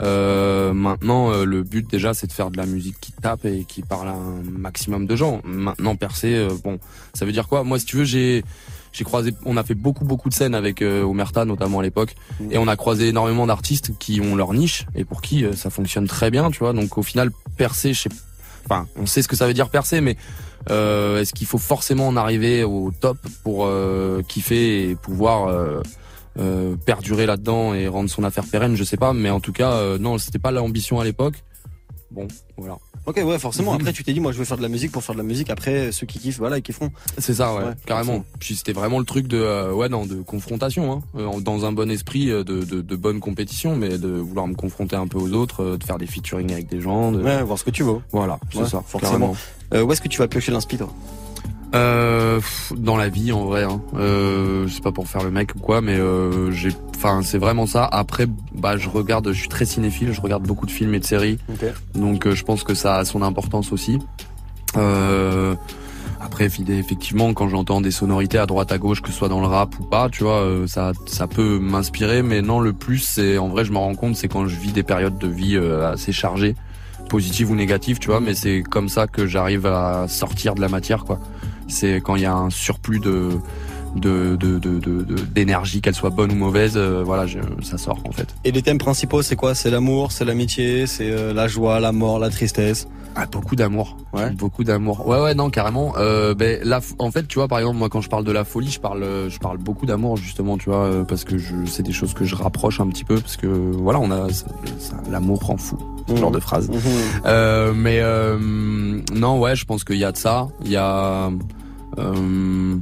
Euh, maintenant, euh, le but déjà, c'est de faire de la musique qui tape et qui parle à un maximum de gens. Maintenant, percer, euh, bon, ça veut dire quoi? Moi, si tu veux, j'ai j'ai croisé, on a fait beaucoup beaucoup de scènes avec Omerta notamment à l'époque, et on a croisé énormément d'artistes qui ont leur niche et pour qui ça fonctionne très bien, tu vois. Donc au final, percer, je sais, enfin, on sait ce que ça veut dire percer, mais euh, est-ce qu'il faut forcément en arriver au top pour euh, kiffer et pouvoir euh, euh, perdurer là-dedans et rendre son affaire pérenne? Je sais pas, mais en tout cas, non, c'était pas l'ambition à l'époque. Bon, voilà. Ok, ouais, forcément. [LAUGHS] Après, tu t'es dit, moi, je veux faire de la musique pour faire de la musique. Après, ceux qui kiffent, voilà, ils kifferont. C'est ça, ouais, Ouais, carrément. Puis c'était vraiment le truc de, euh, ouais, non, de confrontation, hein, Euh, dans un bon esprit euh, de, de, de bonne compétition, mais de vouloir me confronter un peu aux autres, euh, de faire des featuring avec des gens. De... Ouais, voir ce que tu veux. Voilà, c'est Ouais, ça, forcément. où est-ce que tu vas piocher l'inspi, toi? Euh, dans la vie en vrai, hein. euh, c'est pas pour faire le mec ou quoi, mais euh, j'ai, enfin c'est vraiment ça. Après, bah je regarde, je suis très cinéphile, je regarde beaucoup de films et de séries, donc euh, je pense que ça a son importance aussi. Euh, après, effectivement, quand j'entends des sonorités à droite à gauche, que ce soit dans le rap ou pas, tu vois, euh, ça, ça peut m'inspirer. Mais non, le plus, c'est en vrai, je me rends compte, c'est quand je vis des périodes de vie euh, assez chargées, positives ou négatives, tu vois. Mais c'est comme ça que j'arrive à sortir de la matière, quoi. C'est quand il y a un surplus de de de de de- de- d'énergie, qu'elle soit bonne ou mauvaise, euh, voilà, je- ça sort en fait. Et les thèmes principaux, c'est quoi? C'est l'amour, c'est l'amitié, c'est euh, la joie, la mort, la tristesse? Ah, beaucoup d'amour. Beaucoup d'amour. Ouais, ouais, non, carrément. Euh, ben, là, en fait, tu vois, par exemple, moi, quand je parle de la folie, je parle, je parle beaucoup d'amour, justement, tu vois, parce que je, c'est des choses que je rapproche un petit peu, parce que, voilà, on a, ça- ça- l'amour rend fou. Ce genre de phrase. Euh, mais, non, ouais, je pense qu'il y a de ça. Il y a, euh,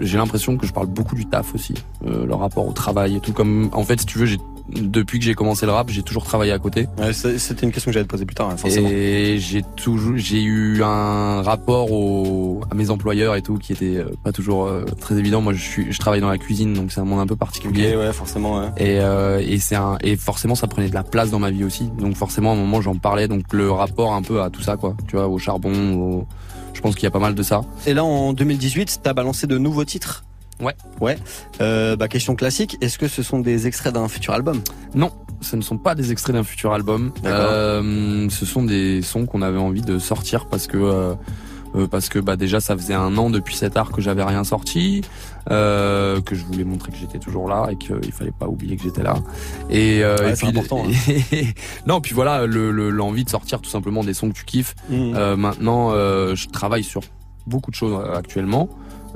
j'ai l'impression que je parle beaucoup du taf aussi, euh, le rapport au travail et tout. Comme, en fait, si tu veux, j'ai, depuis que j'ai commencé le rap, j'ai toujours travaillé à côté. Ouais, c'était une question que j'allais te poser plus tard, hein, forcément. Et j'ai toujours, j'ai eu un rapport au, à mes employeurs et tout qui était euh, pas toujours euh, très évident. Moi, je suis, je travaille dans la cuisine, donc c'est un monde un peu particulier. Ok, ouais, forcément, ouais. Et, euh, et c'est un, et forcément, ça prenait de la place dans ma vie aussi. Donc forcément, à un moment, j'en parlais. Donc le rapport un peu à tout ça, quoi. Tu vois, au charbon, au... je pense qu'il y a pas mal de ça. Et là, en 2018, t'as balancé de nouveaux titres Ouais. Ouais. Euh, bah, question classique, est-ce que ce sont des extraits d'un futur album? Non, ce ne sont pas des extraits d'un futur album. Euh, ce sont des sons qu'on avait envie de sortir parce que euh, euh, parce que bah déjà ça faisait un an depuis cet art que j'avais rien sorti, euh, que je voulais montrer que j'étais toujours là et qu'il fallait pas oublier que j'étais là. Et, euh, Ouais, et puis important, hein. [LAUGHS] non puis voilà le- le- l'envie de sortir tout simplement des sons que tu kiffes. Mhm. Euh, maintenant euh, je travaille sur beaucoup de choses euh, actuellement.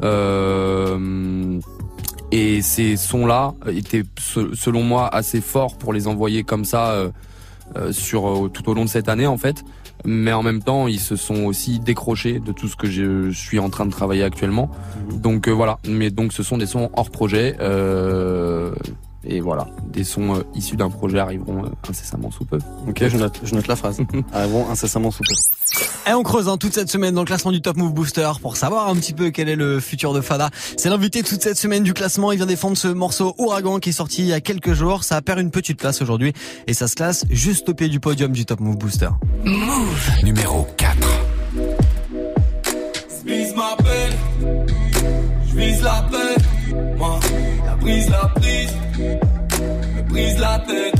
Euh, et ces sons-là étaient, se- selon moi, assez forts pour les envoyer comme ça sur tout au long de cette année, en fait. Mais en même temps, ils se sont aussi décrochés de tout ce que je suis en train de travailler actuellement. Donc euh, voilà. Mais donc, ce sont des sons hors projet. euh, et voilà, des sons euh, issus d'un projet arriveront euh, incessamment sous peu. Ok, je note, je note la phrase. [LAUGHS] Arriveront incessamment sous peu. Et on creuse hein, toute cette semaine dans le classement du Top Move Booster pour savoir un petit peu quel est le futur de Fada. C'est l'invité toute cette semaine du classement. Il vient défendre ce morceau Ouragan qui est sorti il y a quelques jours. Ça perd une petite place aujourd'hui et ça se classe juste au pied du podium du Top Move Booster. Move. Numéro 4. Vise ma peine, je vise la paix. Brise, la prise, me brise la tête.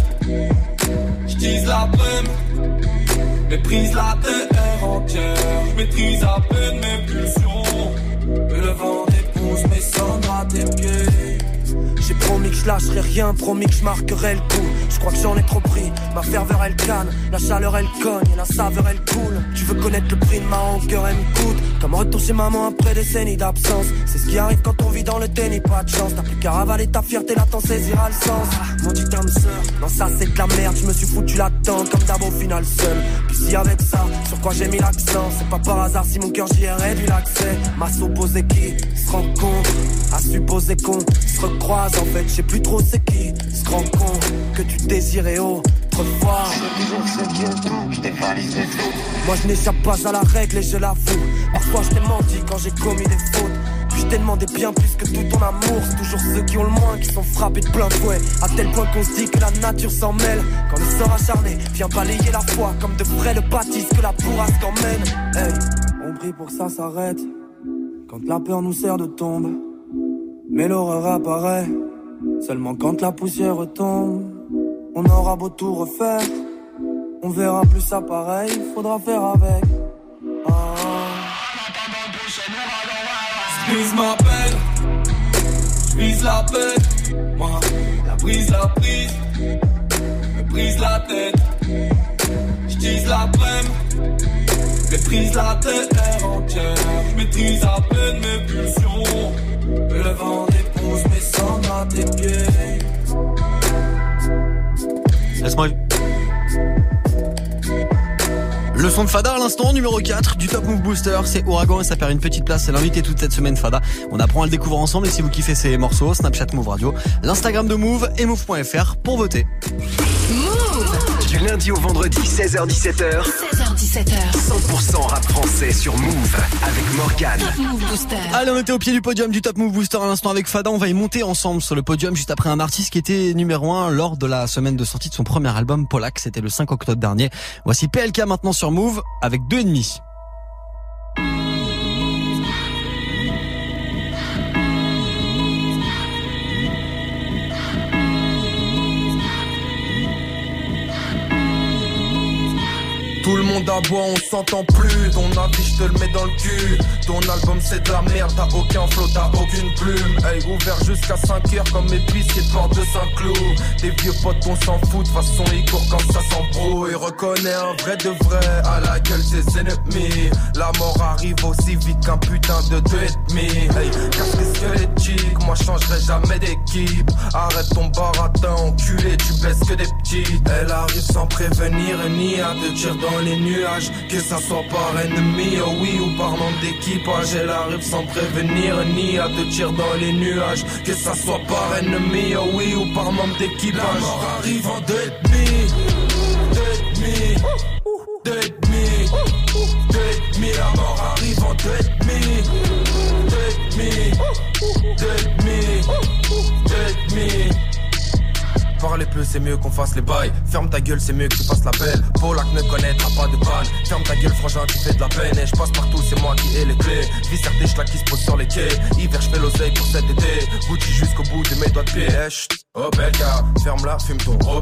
Je tease la peine, méprise la terre entière. Je maîtrise à peine mes pulsions. Le vent dépousse mes cendres à tes pieds. Promis que je lâcherai rien, promis que je marquerai le coup. Je crois que j'en ai trop pris, ma ferveur elle canne, la chaleur elle cogne, et la saveur elle coule. Tu veux connaître le prix de ma rancœur, elle me coûte. Comme retour chez maman après des décennies d'absence. C'est ce qui arrive quand on vit dans le déni, pas de chance. T'as plus qu'à ravaler ta fierté, là t'en saisiras le sens. Mon dit âme sœur, non ça c'est de la merde, je me suis foutu là-dedans comme d'hab au final seul. Puis si avec ça, sur quoi j'ai mis l'accent, c'est pas par hasard si mon cœur j'y ai réduit l'accès. M'a supposé qui se rencontre, à supposer qu'on se recroise en fait, je sais plus trop c'est qui se rend compte que tu désirais autrefois. Moi je n'échappe pas à la règle et je l'avoue. Parfois je t'ai menti quand j'ai commis des fautes. Puis je t'ai demandé bien plus que tout ton amour. C'est toujours ceux qui ont le moins qui sont frappés de plein fouet. À tel point qu'on se dit que la nature s'en mêle. Quand le sort acharné vient balayer la foi comme de vrais le bâtisse que la bourrasque emmène. Hey, on prie pour ça s'arrête. Quand la peur nous sert de tombe. Mais l'horreur apparaît seulement quand la poussière tombe. On aura beau tout refaire. On verra plus ça pareil, faudra faire avec. Ah. Ma peine, j'brise la peine. Moi, la brise, la prise, me brise la tête. J'tise la brème, maîtrise la terre entière. J'maîtrise à peine mes pulsions. Le vent à tes pieds. Laisse-moi. Le son de Fada à l'instant, numéro 4 du Top Move Booster, c'est Ouragan et ça perd une petite place, c'est l'invité toute cette semaine Fada. On apprend à le découvrir ensemble et si vous kiffez ces morceaux, Snapchat Move Radio, l'Instagram de Move et Move.fr pour voter. Du lundi au vendredi, 16h17h. 16h17h. 100% rap français sur Move avec Morgan. Move Booster. Allez, on était au pied du podium du Top Move Booster à l'instant avec Fada. On va y monter ensemble sur le podium juste après un artiste qui était numéro 1 lors de la semaine de sortie de son premier album Polak. C'était le 5 octobre dernier. Voici PLK maintenant sur Move avec deux ennemis. Monde aboie, on s'entend plus. Ton avis, je te le mets dans le cul. Ton album, c'est de la merde. T'as aucun flow, t'as aucune plume. Hey, ouvert jusqu'à 5 heures comme pistes de porte de Saint-Cloud. Des vieux potes, on s'en fout. De façon, ils courent quand ça s'embrouille. Reconnais un vrai de vrai à la gueule ses ennemis. La mort arrive aussi vite qu'un putain de deux et demi. Hey, casse les squelettiques. Moi, changerai jamais d'équipe. Arrête ton baratin, enculé. Tu baisses que des petits. Elle arrive sans prévenir ni à te tirer dans les nuages. Que ça soit par ennemi, oh oui, ou par membre d'équipage. Elle arrive sans prévenir ni à te tirer dans les nuages. Que ça soit par ennemi, oh oui, ou par membre d'équipage. La mort arrive en deux et demi. Parler peu, c'est mieux qu'on fasse les bails. Ferme ta gueule, c'est mieux que tu fasses la belle. Polak ne connaîtra pas de panne. Ferme ta gueule, frangin, tu fais de la peine. Et je passe partout, c'est moi qui ai les clés. Vis des schlacs qui se posent sur les quais. Hiver, je fais l'oseille pour cet été. Gucci jusqu'au bout de mes doigts de pied. Oh bel gars, ferme-la, fume ton gros.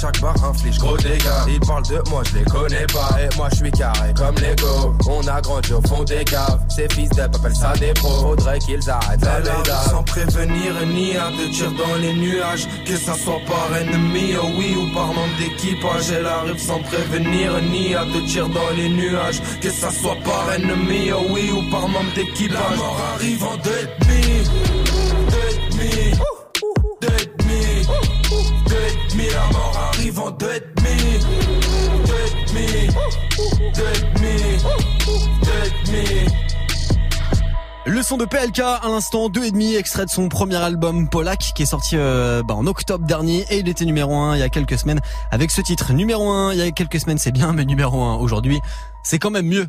Chaque bar inflige gros dégâts. Ils parlent de moi, je les connais pas. Et moi, je suis carré comme Lego. On a grandi au fond des caves. Ces fils d'ep appellent ça des pros. Faudrait qu'ils arrêtent la. Sans prévenir ni à te tirer dans les nuages. Que ça soit par ennemi, oh oui, ou par membre d'équipage. Elle arrive sans prévenir ni à te tirer dans les nuages. Que ça soit par ennemi, oh oui, ou par membre d'équipage. La mort arrive en deux et demi. La. Le son de PLK à l'instant, deux et demi, extrait de son premier album Polak qui est sorti euh, bah, en octobre dernier et il était numéro 1 il y a quelques semaines avec ce titre. Numéro 1 il y a quelques semaines c'est bien mais numéro 1 aujourd'hui c'est quand même mieux.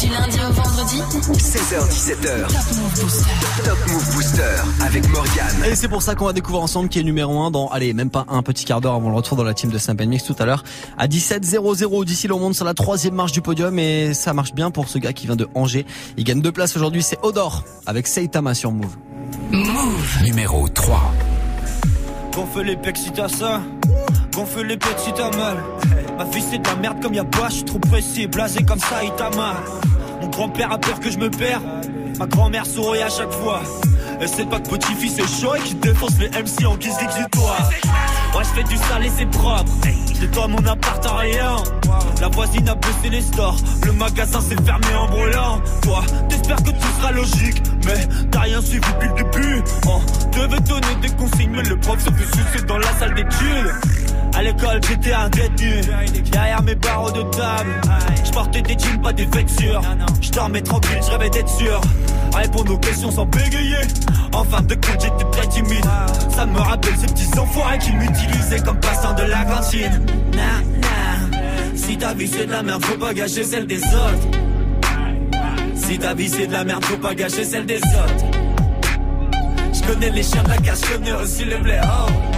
Du lundi au vendredi 16h17h. Top Move Booster avec Morgan. Et c'est pour ça qu'on va découvrir ensemble qui est numéro 1 dans, allez, même pas un petit quart d'heure avant le retour dans la team de Snap Mix tout à l'heure. À 17h00 d'ici, l'on monte sur la troisième marche du podium et ça marche bien pour ce gars qui vient de Angers. Il gagne deux places aujourd'hui, c'est Odor avec Seitama sur Move. Move. Numéro 3. Gonfle les pecs si t'as ça. Gonfle les si t'as mal. Ma vie c'est de la merde comme y'a pas, je suis trop pressé, blasé comme ça, il t'a mal. Mon grand-père a peur que je me perds. Ma grand-mère sourit à chaque fois. Et c'est pas que petit-fils est chaud et qui défonce les MC en guise d'exutoire. Moi je fais du sale et c'est propre. Je nettoie mon appart en rien. La voisine a baissé les stores. Le magasin s'est fermé en brûlant. Toi, t'espères que tout sera logique. Mais t'as rien suivi depuis le début. On devait donner des consignes, mais le prof se fait sucer dans la salle d'études. L'école, j'étais un détenu. Derrière mes barreaux de table, je portais des jeans, pas des vêtures. Je dormais tranquille, je d'être sûr. Répondre aux questions sans bégayer. En fin de compte, j'étais très timide. Ça me rappelle ces petits enfoirés qui m'utilisaient comme passant de la cantine. Nah, nah. Si ta vie c'est de la merde, faut pas gâcher celle des autres. Si ta vie c'est de la merde, faut pas gâcher celle des autres. Je connais les chiens de la cache, je aussi les blés. Oh.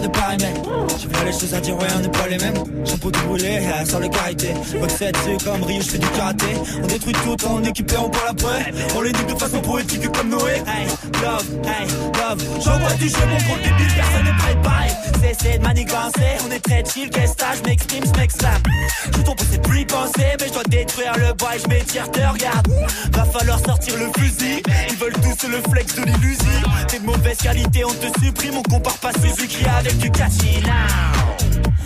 Senti, je suis les choses à dire, ouais on n'est pas les mêmes. Pour tout euh, sans le carité Votre set c'est comme Rio, je fais du karaté. On détruit tout en équipé, on parle après On les nique de façon poétique comme Noé. Hey, love, hey, love. J'envoie du jeu, mon gros débile, personne n'est prêt pareil Cessez de manigancer, on est très chill Qu'est-ce que je m'exprime, je m'exclame Je tombe, c'est plus Mais je dois détruire le bois je m'étire, te regarde. Va falloir sortir le fusil. Ils veulent tous le flex de l'illusion T'es de mauvaise qualité, on te supprime On compare pas Suzuki avec du now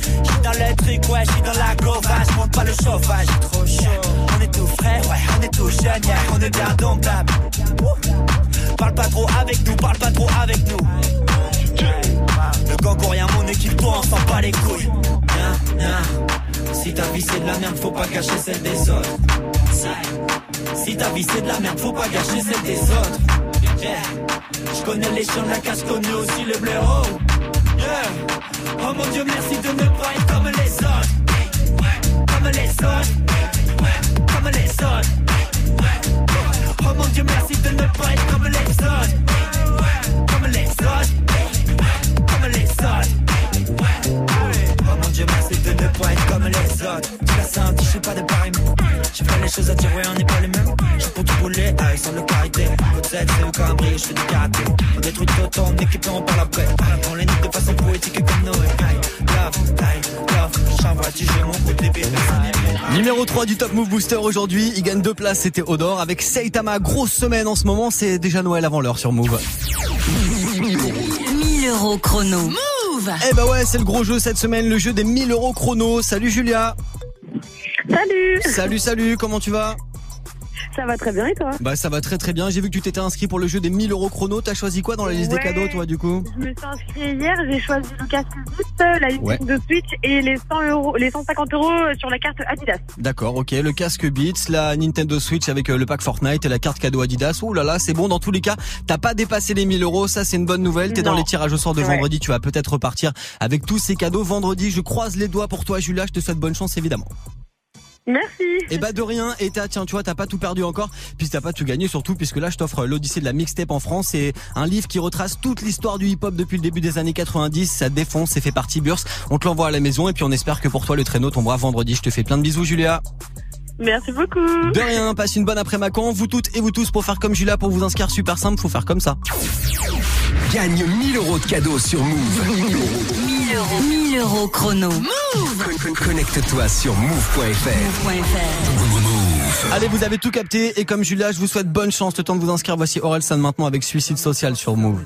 J'suis dans le truc, ouais, j'suis dans la gova J'monte pas le chauffage, trop chaud On est tout frais, ouais, on est tout jeune, on est bien domptable Parle pas trop avec nous, parle pas trop avec nous. Le gang rien, mon équipe, toi, on s'en bat les couilles. Si ta vie c'est de la merde, faut pas gâcher celle des autres. Si ta vie c'est de la merde, faut pas gâcher celle des autres. Yeah. Je connais les chiens de la casse, connais aussi les blaireaux. Oh mon dieu, merci de ne pas être comme les autres. Comme les autres. Comme les autres. Oh mon dieu, merci de ne pas être comme les autres. Comme les autres. Comme les autres. Oh mon dieu, merci de ne pas être comme les autres. Tu l'as senti, je suis pas de pareil, j'ai fait les choses à ouais, on n'est pas les mêmes. J'ai pour tout brûler, avec sans le carité. Votre set, c'est au cambré, je fais du karaté. On détruit tout on équipe, on parle après. On les nique de façon poétique comme Noé. Hey, love, hey, love. J'envoie du jeu, mon coup de bébé, personne n'est Numéro 3 du Top Move Booster aujourd'hui, il gagne deux places, c'était Odor avec Saitama, grosse semaine en ce moment, c'est déjà Noël avant l'heure sur Move. 1000 euros chrono. Move Eh bah ouais, c'est le gros jeu cette semaine, le jeu des 1000 euros chrono. Salut Julia Salut Salut, salut, comment tu vas? Ça va très bien et toi Bah ça va très très bien, j'ai vu que tu t'étais inscrit pour le jeu des 1000 euros chrono, t'as choisi quoi dans la liste des cadeaux toi du coup Je me suis inscrite hier, j'ai choisi le casque Boost, la Nintendo Ouais. Switch et les 100 euros, les 150 euros sur la carte Adidas. D'accord, ok, le casque Beats, la Nintendo Switch avec euh, le pack Fortnite et la carte cadeau Adidas. Ouh là là, c'est bon dans tous les cas. T'as pas dépassé les 1000 euros, ça c'est une bonne nouvelle. T'es dans les tirages au sort de Ouais. vendredi, tu vas peut-être repartir avec tous ces cadeaux vendredi. Je croise les doigts pour toi, Julia. Je te souhaite bonne chance évidemment. Merci. Et bah de rien. Et t'as, tiens, tu vois, t'as pas tout perdu encore, puis t'as pas tout gagné surtout puisque là je t'offre l'Odyssée de la mixtape en France. C'est un livre qui retrace toute l'histoire du hip-hop depuis le début des années 90. Ça défonce, c'est fait partie Burs. On te l'envoie à la maison et puis on espère que pour toi le traîneau tombera vendredi. Je te fais plein de bisous, Julia. Merci beaucoup. De rien, passe une bonne après-macan. Vous toutes et vous tous pour faire comme Julia, pour vous inscrire super simple, faut faire comme ça. Gagne 1000 euros de cadeaux sur Move. 1000 euros. 1000 euros chrono. Move Con- con- Connecte-toi sur move.fr. Allez, vous avez tout capté et comme Julia, je vous souhaite bonne chance. Le temps de vous inscrire, voici Orelsan maintenant avec Suicide Social sur Move.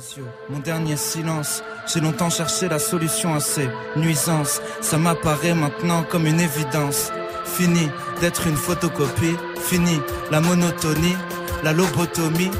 Mon dernier silence, j'ai longtemps cherché la solution à ces nuisances. Ça m'apparaît maintenant comme une évidence. Fini d'être une photocopie, fini la monotonie, la lobotomie.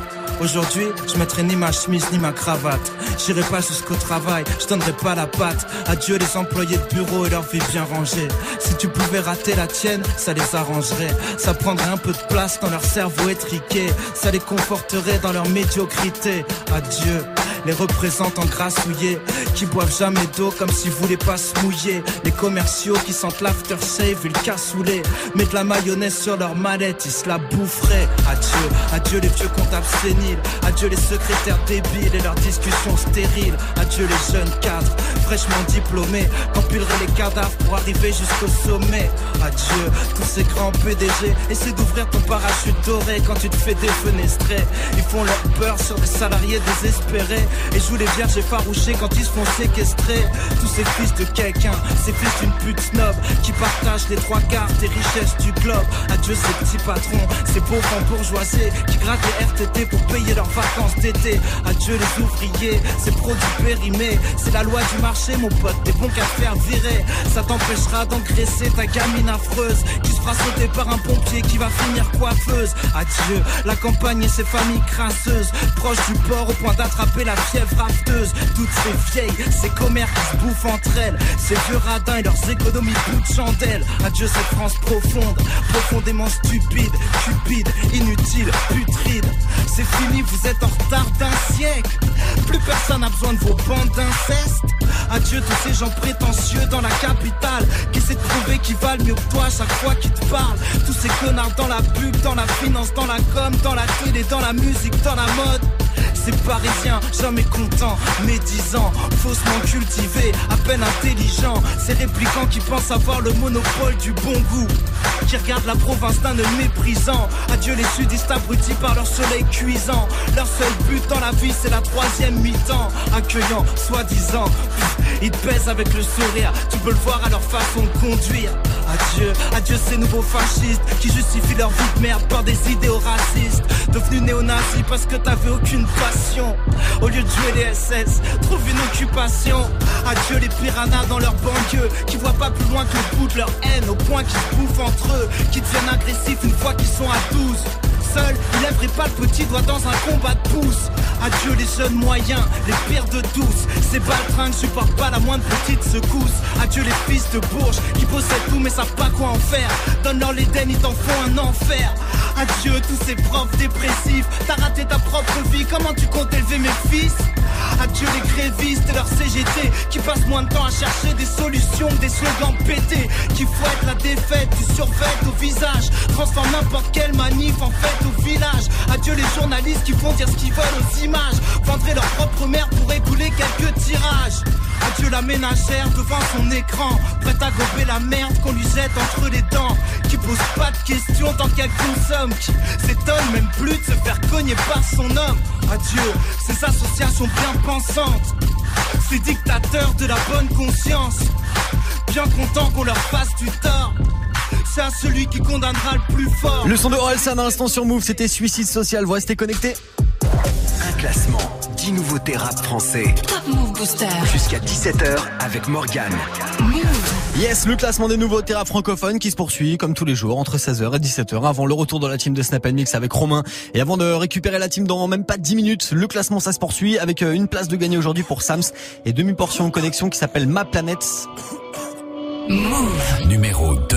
Aujourd'hui, je mettrai ni ma chemise ni ma cravate. J'irai pas jusqu'au travail, je donnerai pas la patte. Adieu les employés de bureau et leur vie bien rangée. Si tu pouvais rater la tienne, ça les arrangerait. Ça prendrait un peu de place dans leur cerveau étriqué. Ça les conforterait dans leur médiocrité. Adieu Les représentants grassouillés qui boivent jamais d'eau comme s'ils voulaient pas se mouiller. Les commerciaux qui sentent l'aftershave et le cassoulet. Mettent la mayonnaise sur leur mallette, ils se la boufferaient. Adieu, adieu les vieux comptables séniles. Adieu les secrétaires débiles et leurs discussions stériles. Adieu les jeunes cadres fraîchement diplômés. Qu'empileraient les cadavres pour arriver jusqu'au sommet. Adieu tous ces grands PDG. Essaie d'ouvrir ton parachute doré quand tu te fais défenestrer. Ils font leur peur sur des salariés désespérés. Et jouent les vierges effarouchées quand ils se font séquestrer. Tous ces fils de quelqu'un, ces fils d'une pute snob qui partagent les trois quarts des richesses du globe. Adieu ces petits patrons, ces pauvres bourgeoisés qui grattent les RTT pour payer leurs vacances d'été. Adieu les ouvriers, ces produits périmés. C'est la loi du marché, mon pote, t'es bon qu'à faire. Ça t'empêchera d'engraisser ta gamine affreuse qui se fera sauter par un pompier qui va finir coiffeuse. Adieu la campagne et ses familles crasseuses, proches du port au point d'attraper la fièvre rafteuse. Toutes ces vieilles, ces commères qui se bouffent entre elles, ces vieux radins et leurs économies bout de chandelle. Adieu cette France profonde, profondément stupide, cupide, inutile, putride. C'est fini, vous êtes en retard d'un siècle. Plus personne n'a besoin de vos bandes d'inceste. Adieu tous ces gens prétentieux dans la capitale qui de prouver qu'ils valent mieux que toi chaque fois qu'ils te parlent? Tous ces connards dans la pub, dans la finance, dans la com, dans la télé, dans la musique, dans la mode. Ces parisiens, jamais contents, médisants, faussement cultivés, à peine intelligents. Ces réplicants qui pensent avoir le monopole du bon goût, qui regardent la province d'un œil méprisant. Adieu les sudistes abrutis par leur soleil cuisant. Leur seul but dans la vie, c'est la troisième mi-temps. Accueillant, soi-disant, ils te pèsent avec le sourire. Tu peux le voir à leur façon de conduire. Adieu, adieu ces nouveaux fascistes qui justifient leur vie de merde par des idéaux racistes. Devenus néo-nazis parce que t'avais aucune Au lieu de jouer les SS, trouve une occupation. Adieu les piranhas dans leur banlieue qui voient pas plus loin que le bout de leur haine au point qu'ils se bouffent entre eux, qui deviennent agressifs une fois qu'ils sont à 12. Seul, il lèverait pas le petit doigt dans un combat de pouce. Adieu les jeunes moyens, les pires de tous. Ces baltringues supportent pas la moindre petite secousse. Adieu les fils de bourges qui possèdent tout mais savent pas quoi en faire. Donne-leur l'Éden, ils t'en font un enfer. Adieu tous ces profs dépressifs. T'as raté ta propre vie, comment tu comptes élever mes fils? Adieu les grévistes et leurs CGT qui passent moins de temps à chercher des solutions que des slogans pétés qui fouettent la défaite du survêt au visage, transforment n'importe quelle manif en fête au village. Adieu les journalistes qui font dire ce qu'ils veulent aux images, vendraient leur propre mère pour écouler quelques tirages. Adieu la ménagère devant son écran, prête à gober la merde qu'on lui jette entre les dents, qui pose pas de questions tant qu'elle consomme, qui s'étonne même plus de se faire cogner par son homme. Adieu ces associations bien pensantes, ces dictateurs de la bonne conscience, bien contents qu'on leur fasse du tort. C'est à celui qui condamnera le plus fort. Le son de Orelsan à l'instant sur Move, c'était Suicide Social. Vous restez connectés Un classement, 10 nouveautés rap français. Top Move Booster. Jusqu'à 17h avec Morgane. Yes, le classement des nouveautés rap francophones qui se poursuit comme tous les jours entre 16h et 17h avant le retour de la team de Snap Mix avec Romain. Et avant de récupérer la team dans même pas 10 minutes, le classement ça se poursuit avec euh, une place de gagner aujourd'hui pour Sams et demi-portion en connexion qui s'appelle Ma Planète. Move. Numéro 2.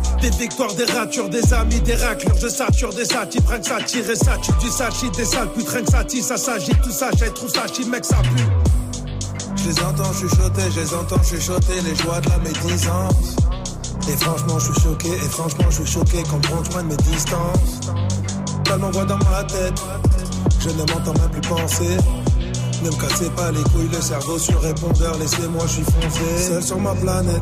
Des victoires, des ratures, des amis, des raclures, je sature des satis, prends que ça tire et ça tue du sachi, des sales putes, que ça ça s'agit, tout ça, j'ai trop ça mec, ça pue. Je les entends chuchoter, je les entends chuchoter, les joies de la médisance. Et franchement, je suis choqué, et franchement, je suis choqué quand on loin de mes distances. Tellement voix dans ma tête, je ne m'entends même plus penser. Ne me cassez pas les couilles, le cerveau sur répondeur, laissez-moi, je suis foncé. Seul sur ma planète,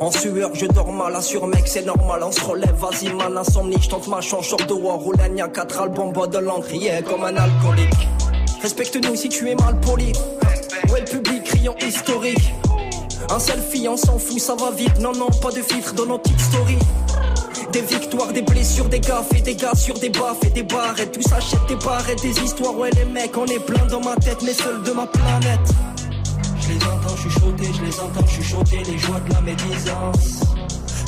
En sueur, je dors mal, assure mec, c'est normal, on se relève, vas-y mal, insomnie, je tente ma chance, short de war, roule un 4 albums, bois de l'encre, comme un alcoolique. Respecte-nous si tu es mal poli. Ouais, le public, criant historique. Un selfie, on s'en fout, ça va vite. Non, non, pas de filtre dans nos petites stories. Des victoires, des blessures, des gaffes et des gars sur des baffes et des barrettes. Tout s'achète des barrettes, des histoires. Ouais, les mecs, on est plein dans ma tête, mais seul de ma planète. Je les entends chuchoter, je les entends chuchoter, les joies de la médisance.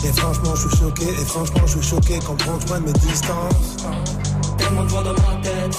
Et franchement, je suis choqué, et franchement, je suis choqué quand on prend mes distances. Tellement de voix dans ma tête.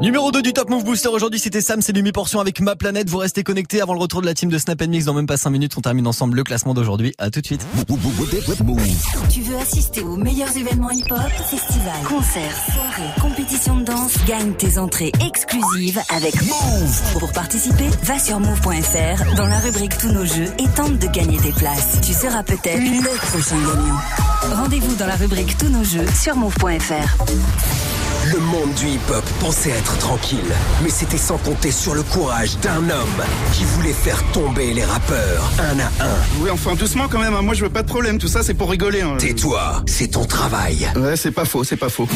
Numéro 2 du Top Move Booster aujourd'hui c'était Sam, c'est demi-portion avec ma planète. Vous restez connectés avant le retour de la team de Snap Mix dans même pas 5 minutes. On termine ensemble le classement d'aujourd'hui. À tout de suite. Tu veux assister aux meilleurs événements hip-hop, festivals, concerts, soirées, compétitions de danse? Gagne tes entrées exclusives avec Move. Pour participer, va sur move.fr dans la rubrique Tous nos jeux et tente de gagner tes places. Tu seras peut-être le prochain gagnant. Rendez-vous dans la rubrique Tous nos jeux sur move.fr. Le monde du hip-hop pensait être tranquille, mais c'était sans compter sur le courage d'un homme qui voulait faire tomber les rappeurs un à un. Oui, enfin doucement quand même, hein. moi je veux pas de problème, tout ça c'est pour rigoler. Hein. Tais-toi, c'est ton travail. Ouais, c'est pas faux, c'est pas faux.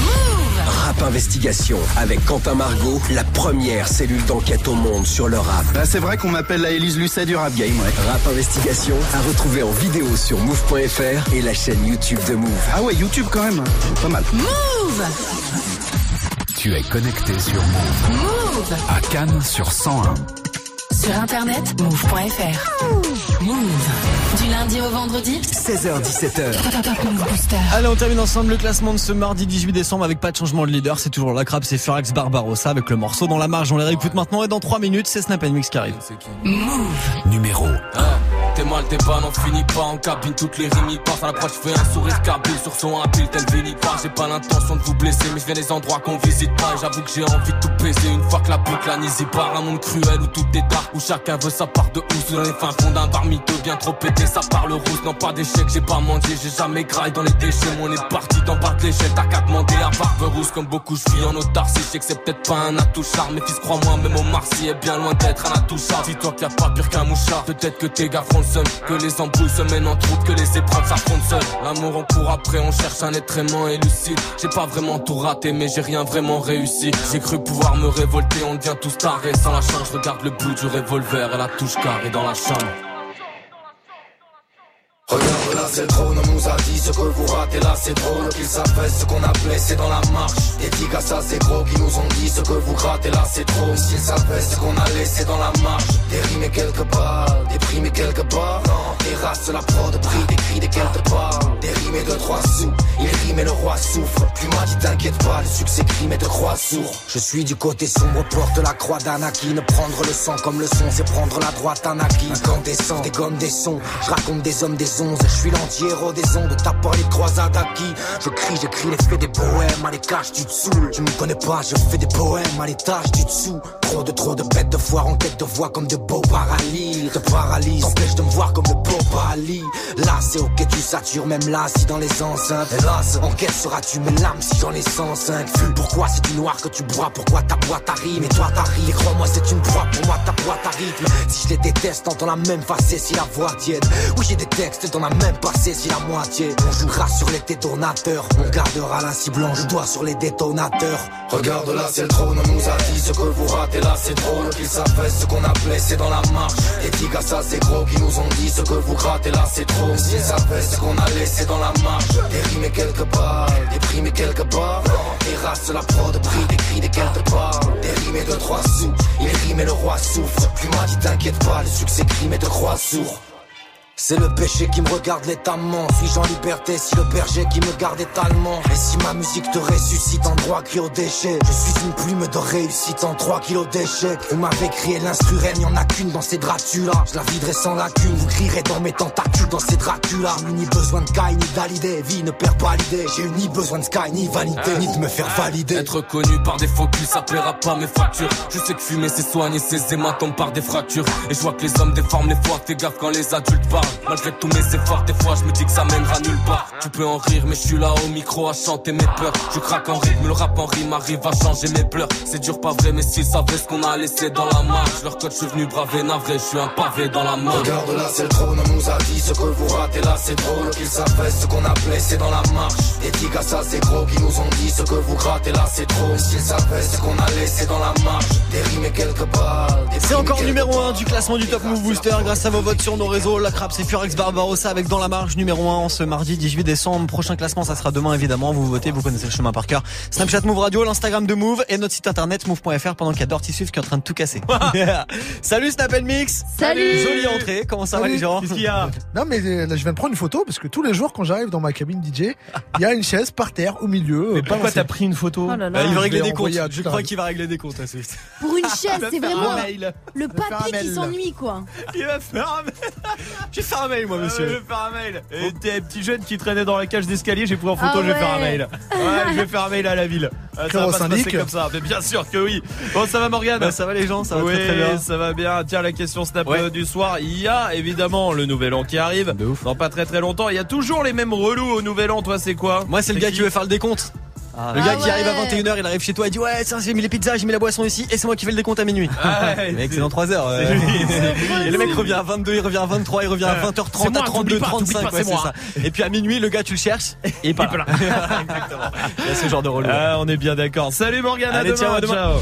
Rap Investigation avec Quentin Margot, la première cellule d'enquête au monde sur le rap. Bah, c'est vrai qu'on m'appelle la Élise Lucet du rap game, ouais. Rap Investigation à retrouver en vidéo sur move.fr et la chaîne YouTube de Move. Ah ouais, YouTube quand même, pas mal. Move Tu es connecté sur Move. Move À Cannes sur 101. Sur internet, move.fr. Move. Du lundi au vendredi 16h17h. Top Move Booster. Allez, on termine ensemble le classement de ce mardi 18 décembre avec pas de changement de leader. C'est toujours la crabe, c'est Furax Barbarossa avec le morceau dans la marge. On les réécoute maintenant et dans 3 minutes, c'est Snap Mix qui arrive. Move. Numéro Ah, T'es mal, t'es pas, n'en finis pas. En cabine, toutes les rimes y passent. À l'approche, fais un sourire cabine sur son habile, tel Vinny pas, j'ai pas l'intention de vous blesser, mais je viens des endroits qu'on visite pas, j'avoue que j'ai envie de tout baiser, une fois que la boucle la part, un monde cruel où tout est dark, où chacun veut sa part de housse, dans les fins fonds d'un bar bien trop pété, ça parle rousse, non pas d'échec, j'ai pas mangé, j'ai jamais graille dans les déchets, on est parti bas de l'échelle, t'as qu'à demander à barbe rousse, comme beaucoup je vis en autarcie, je que c'est peut-être pas un atout charme, mais fils crois-moi, même au Marcy est bien loin d'être un atout charme, dis-toi qu'il a pas pire qu'un mouchard, peut-être que tes gars que les embrouilles se mènent entre route, que les épreuves s'affrontent seules. L'amour on court après, on cherche un être aimant et lucide. J'ai pas vraiment tout raté, mais j'ai rien vraiment réussi. J'ai cru pouvoir me révolter, on devient tous tarés. Sans la chance, je regarde le bout du revolver et la touche carrée dans la chambre. Regarde là c'est le trône, on nous a dit ce que vous ratez là c'est drôle Qu'ils savaient ce qu'on a blessé dans la marche gars ça c'est gros qui nous ont dit ce que vous grattez là c'est trop S'ils savaient ce qu'on a laissé dans la marche. Et quelques balles, et quelques barres Non, races la prod, prix des cris des quelques balles et de trois sous, il rime et le roi souffre. Plus m'a dit t'inquiète pas, le succès crime et de croix sourd. Je suis du côté sombre, porte la croix d'Anakin Prendre le sang comme le son, c'est prendre la droite Anakin Incandescent, des gommes, des sons, je raconte des hommes, des onze Je suis l'anti-héros des ondes, t'as pas les croisades acquis. Je crie, j'écris les faits des poèmes, à les tu te saoules. Tu me connais pas, je fais des poèmes, à l'étage du Trop de trop de bêtes de foire en tête de voix comme de beaux paralyses. Te paralyse, t'empêche de me voir comme le beau Ali Là c'est ok tu satures même là si dans les enceintes. Hélas, en quelle seras-tu mes larmes si j'en ai 105 Fume, pourquoi c'est du noir que tu bois, pourquoi ta boîte arrive Et toi t'arrives, crois-moi c'est une proie pour moi ta boîte à Si je les déteste, t'entends la même facée si la voix tiède Oui j'ai des textes dans la même passé si la moitié. On jouera sur les détonateurs. On gardera la cible blanche, doigt sur les détonateurs. Regarde là c'est le trône, on nous a dit ce que vous ratez là c'est drôle Qu'ils savaient ce qu'on a blessé dans la marche. Des dix gars ça c'est gros qui nous ont dit ce que vous grattez là c'est trop. S'ils savaient ce qu'on a laissé dans la marche. Et quelques balles, et quelques barres. Races la prod, prix des cris des quelques barres. Des rimes et de trois sous, il rime et le roi souffre Plus m'a dit t'inquiète pas, le succès crime et de croix sourd C'est le péché qui me regarde l'étamment. Suis-je en liberté si le berger qui me garde est allemand? Et si ma musique te ressuscite en droit cri au déchet? Je suis une plume de réussite en 3 kilos d'échecs Vous m'avez crié l'instru il y en a qu'une dans ces Dracula Je la viderai sans lacune, vous crierez dans mes tentacules dans ces Dracula J'ai ni besoin de Kai ni d'Alidé, vie ne perd pas l'idée J'ai eu ni besoin de Sky ni vanité, ni de me faire valider Être connu par des faux culs, ça plaira pas mes factures. Je sais que fumer c'est soigner ses hématomes par des fractures. Et je vois que les hommes déforment les fois. Fais gaffe quand les adultes parlent. Malgré tous mes efforts, des fois je me dis que ça mènera nulle part. Tu peux en rire, mais je suis là au micro à chanter mes peurs. Je craque en rythme, le rap en rime arrive à changer mes pleurs. C'est dur, pas vrai, mais s'ils savaient ce qu'on a laissé dans la marche. Leur code, je suis venu braver, navré, je suis un pavé dans la main. Regarde là c'est le trône, on nous a dit ce que vous ratez là c'est drôle Qu'ils savaient ce qu'on a blessé dans la marche Des tigres ça c'est gros qui nous ont dit ce que vous grattez là c'est trop S'ils savaient ce qu'on a laissé dans la marche Des rimes et quelques balles des C'est encore numéro 1 du classement du Top Move Booster grâce à vos votes sur nos réseaux. La Crap, c'est Furex Barbarossa avec Dans la marge numéro 1 en ce mardi 18 décembre. Prochain classement, ça sera demain évidemment. Vous votez, vous connaissez le chemin par cœur. Snapchat Move Radio, l'Instagram de Move et notre site internet move.fr pendant qu'il y a Dirty Swift qui est en train de tout casser. [LAUGHS] [LAUGHS] Salut Snap Mix. Salut. Jolie entrée. Comment ça va les gens Qu'est-ce qu'il y a Non mais euh, là je viens de prendre une photo parce que tous les jours quand j'arrive dans ma cabine DJ, il y a une chaise par terre au milieu. Mais pourquoi t'as pris une photo Euh, Il va régler des comptes. Je crois qu'il va régler des comptes à Swift. Pour une chaise, c'est vraiment un le un papy qui s'ennuie, quoi. Il va faire un mail. [LAUGHS] Je vais faire un mail moi Ah, monsieur. je vais faire un mail. Et t'es petit jeune qui traînait dans la cage d'escalier, j'ai pris en photo, Ah je vais faire un mail. Ouais, je vais faire un mail à la ville. Ah, ça va pas se passer syndic. comme ça. Mais bien sûr que oui. Bon, ça va Morgane Bah, ça va les gens, ça va très très bien. ça va bien. Tiens, la question Snap euh, du soir. Il y a évidemment le nouvel an qui arrive. Dans pas très très longtemps. Il y a toujours les mêmes relous au nouvel an. Toi, c'est quoi? Moi, c'est le gars qui veut faire le décompte. Le Ah gars qui ouais. arrive à 21h, il arrive chez toi, il dit Ouais, tiens, j'ai mis les pizzas, j'ai mis la boisson ici, et c'est moi qui fais le décompte à minuit. Ah ouais, Mec, c'est- dans 3 heures. lui, [LAUGHS] et le mec revient à 22, il revient à 23, il revient à Ouais. 20h30, C'est moi, à 32, t'oublies pas, 35, t'oublies pas, ouais, c'est ça. Et puis à minuit, le gars, tu le cherches, et il part. Exactement. [LAUGHS] Il y a ce genre de relou. Ah, on est bien d'accord. Salut Morgane, à Allez, demain. ciao, à demain. ciao.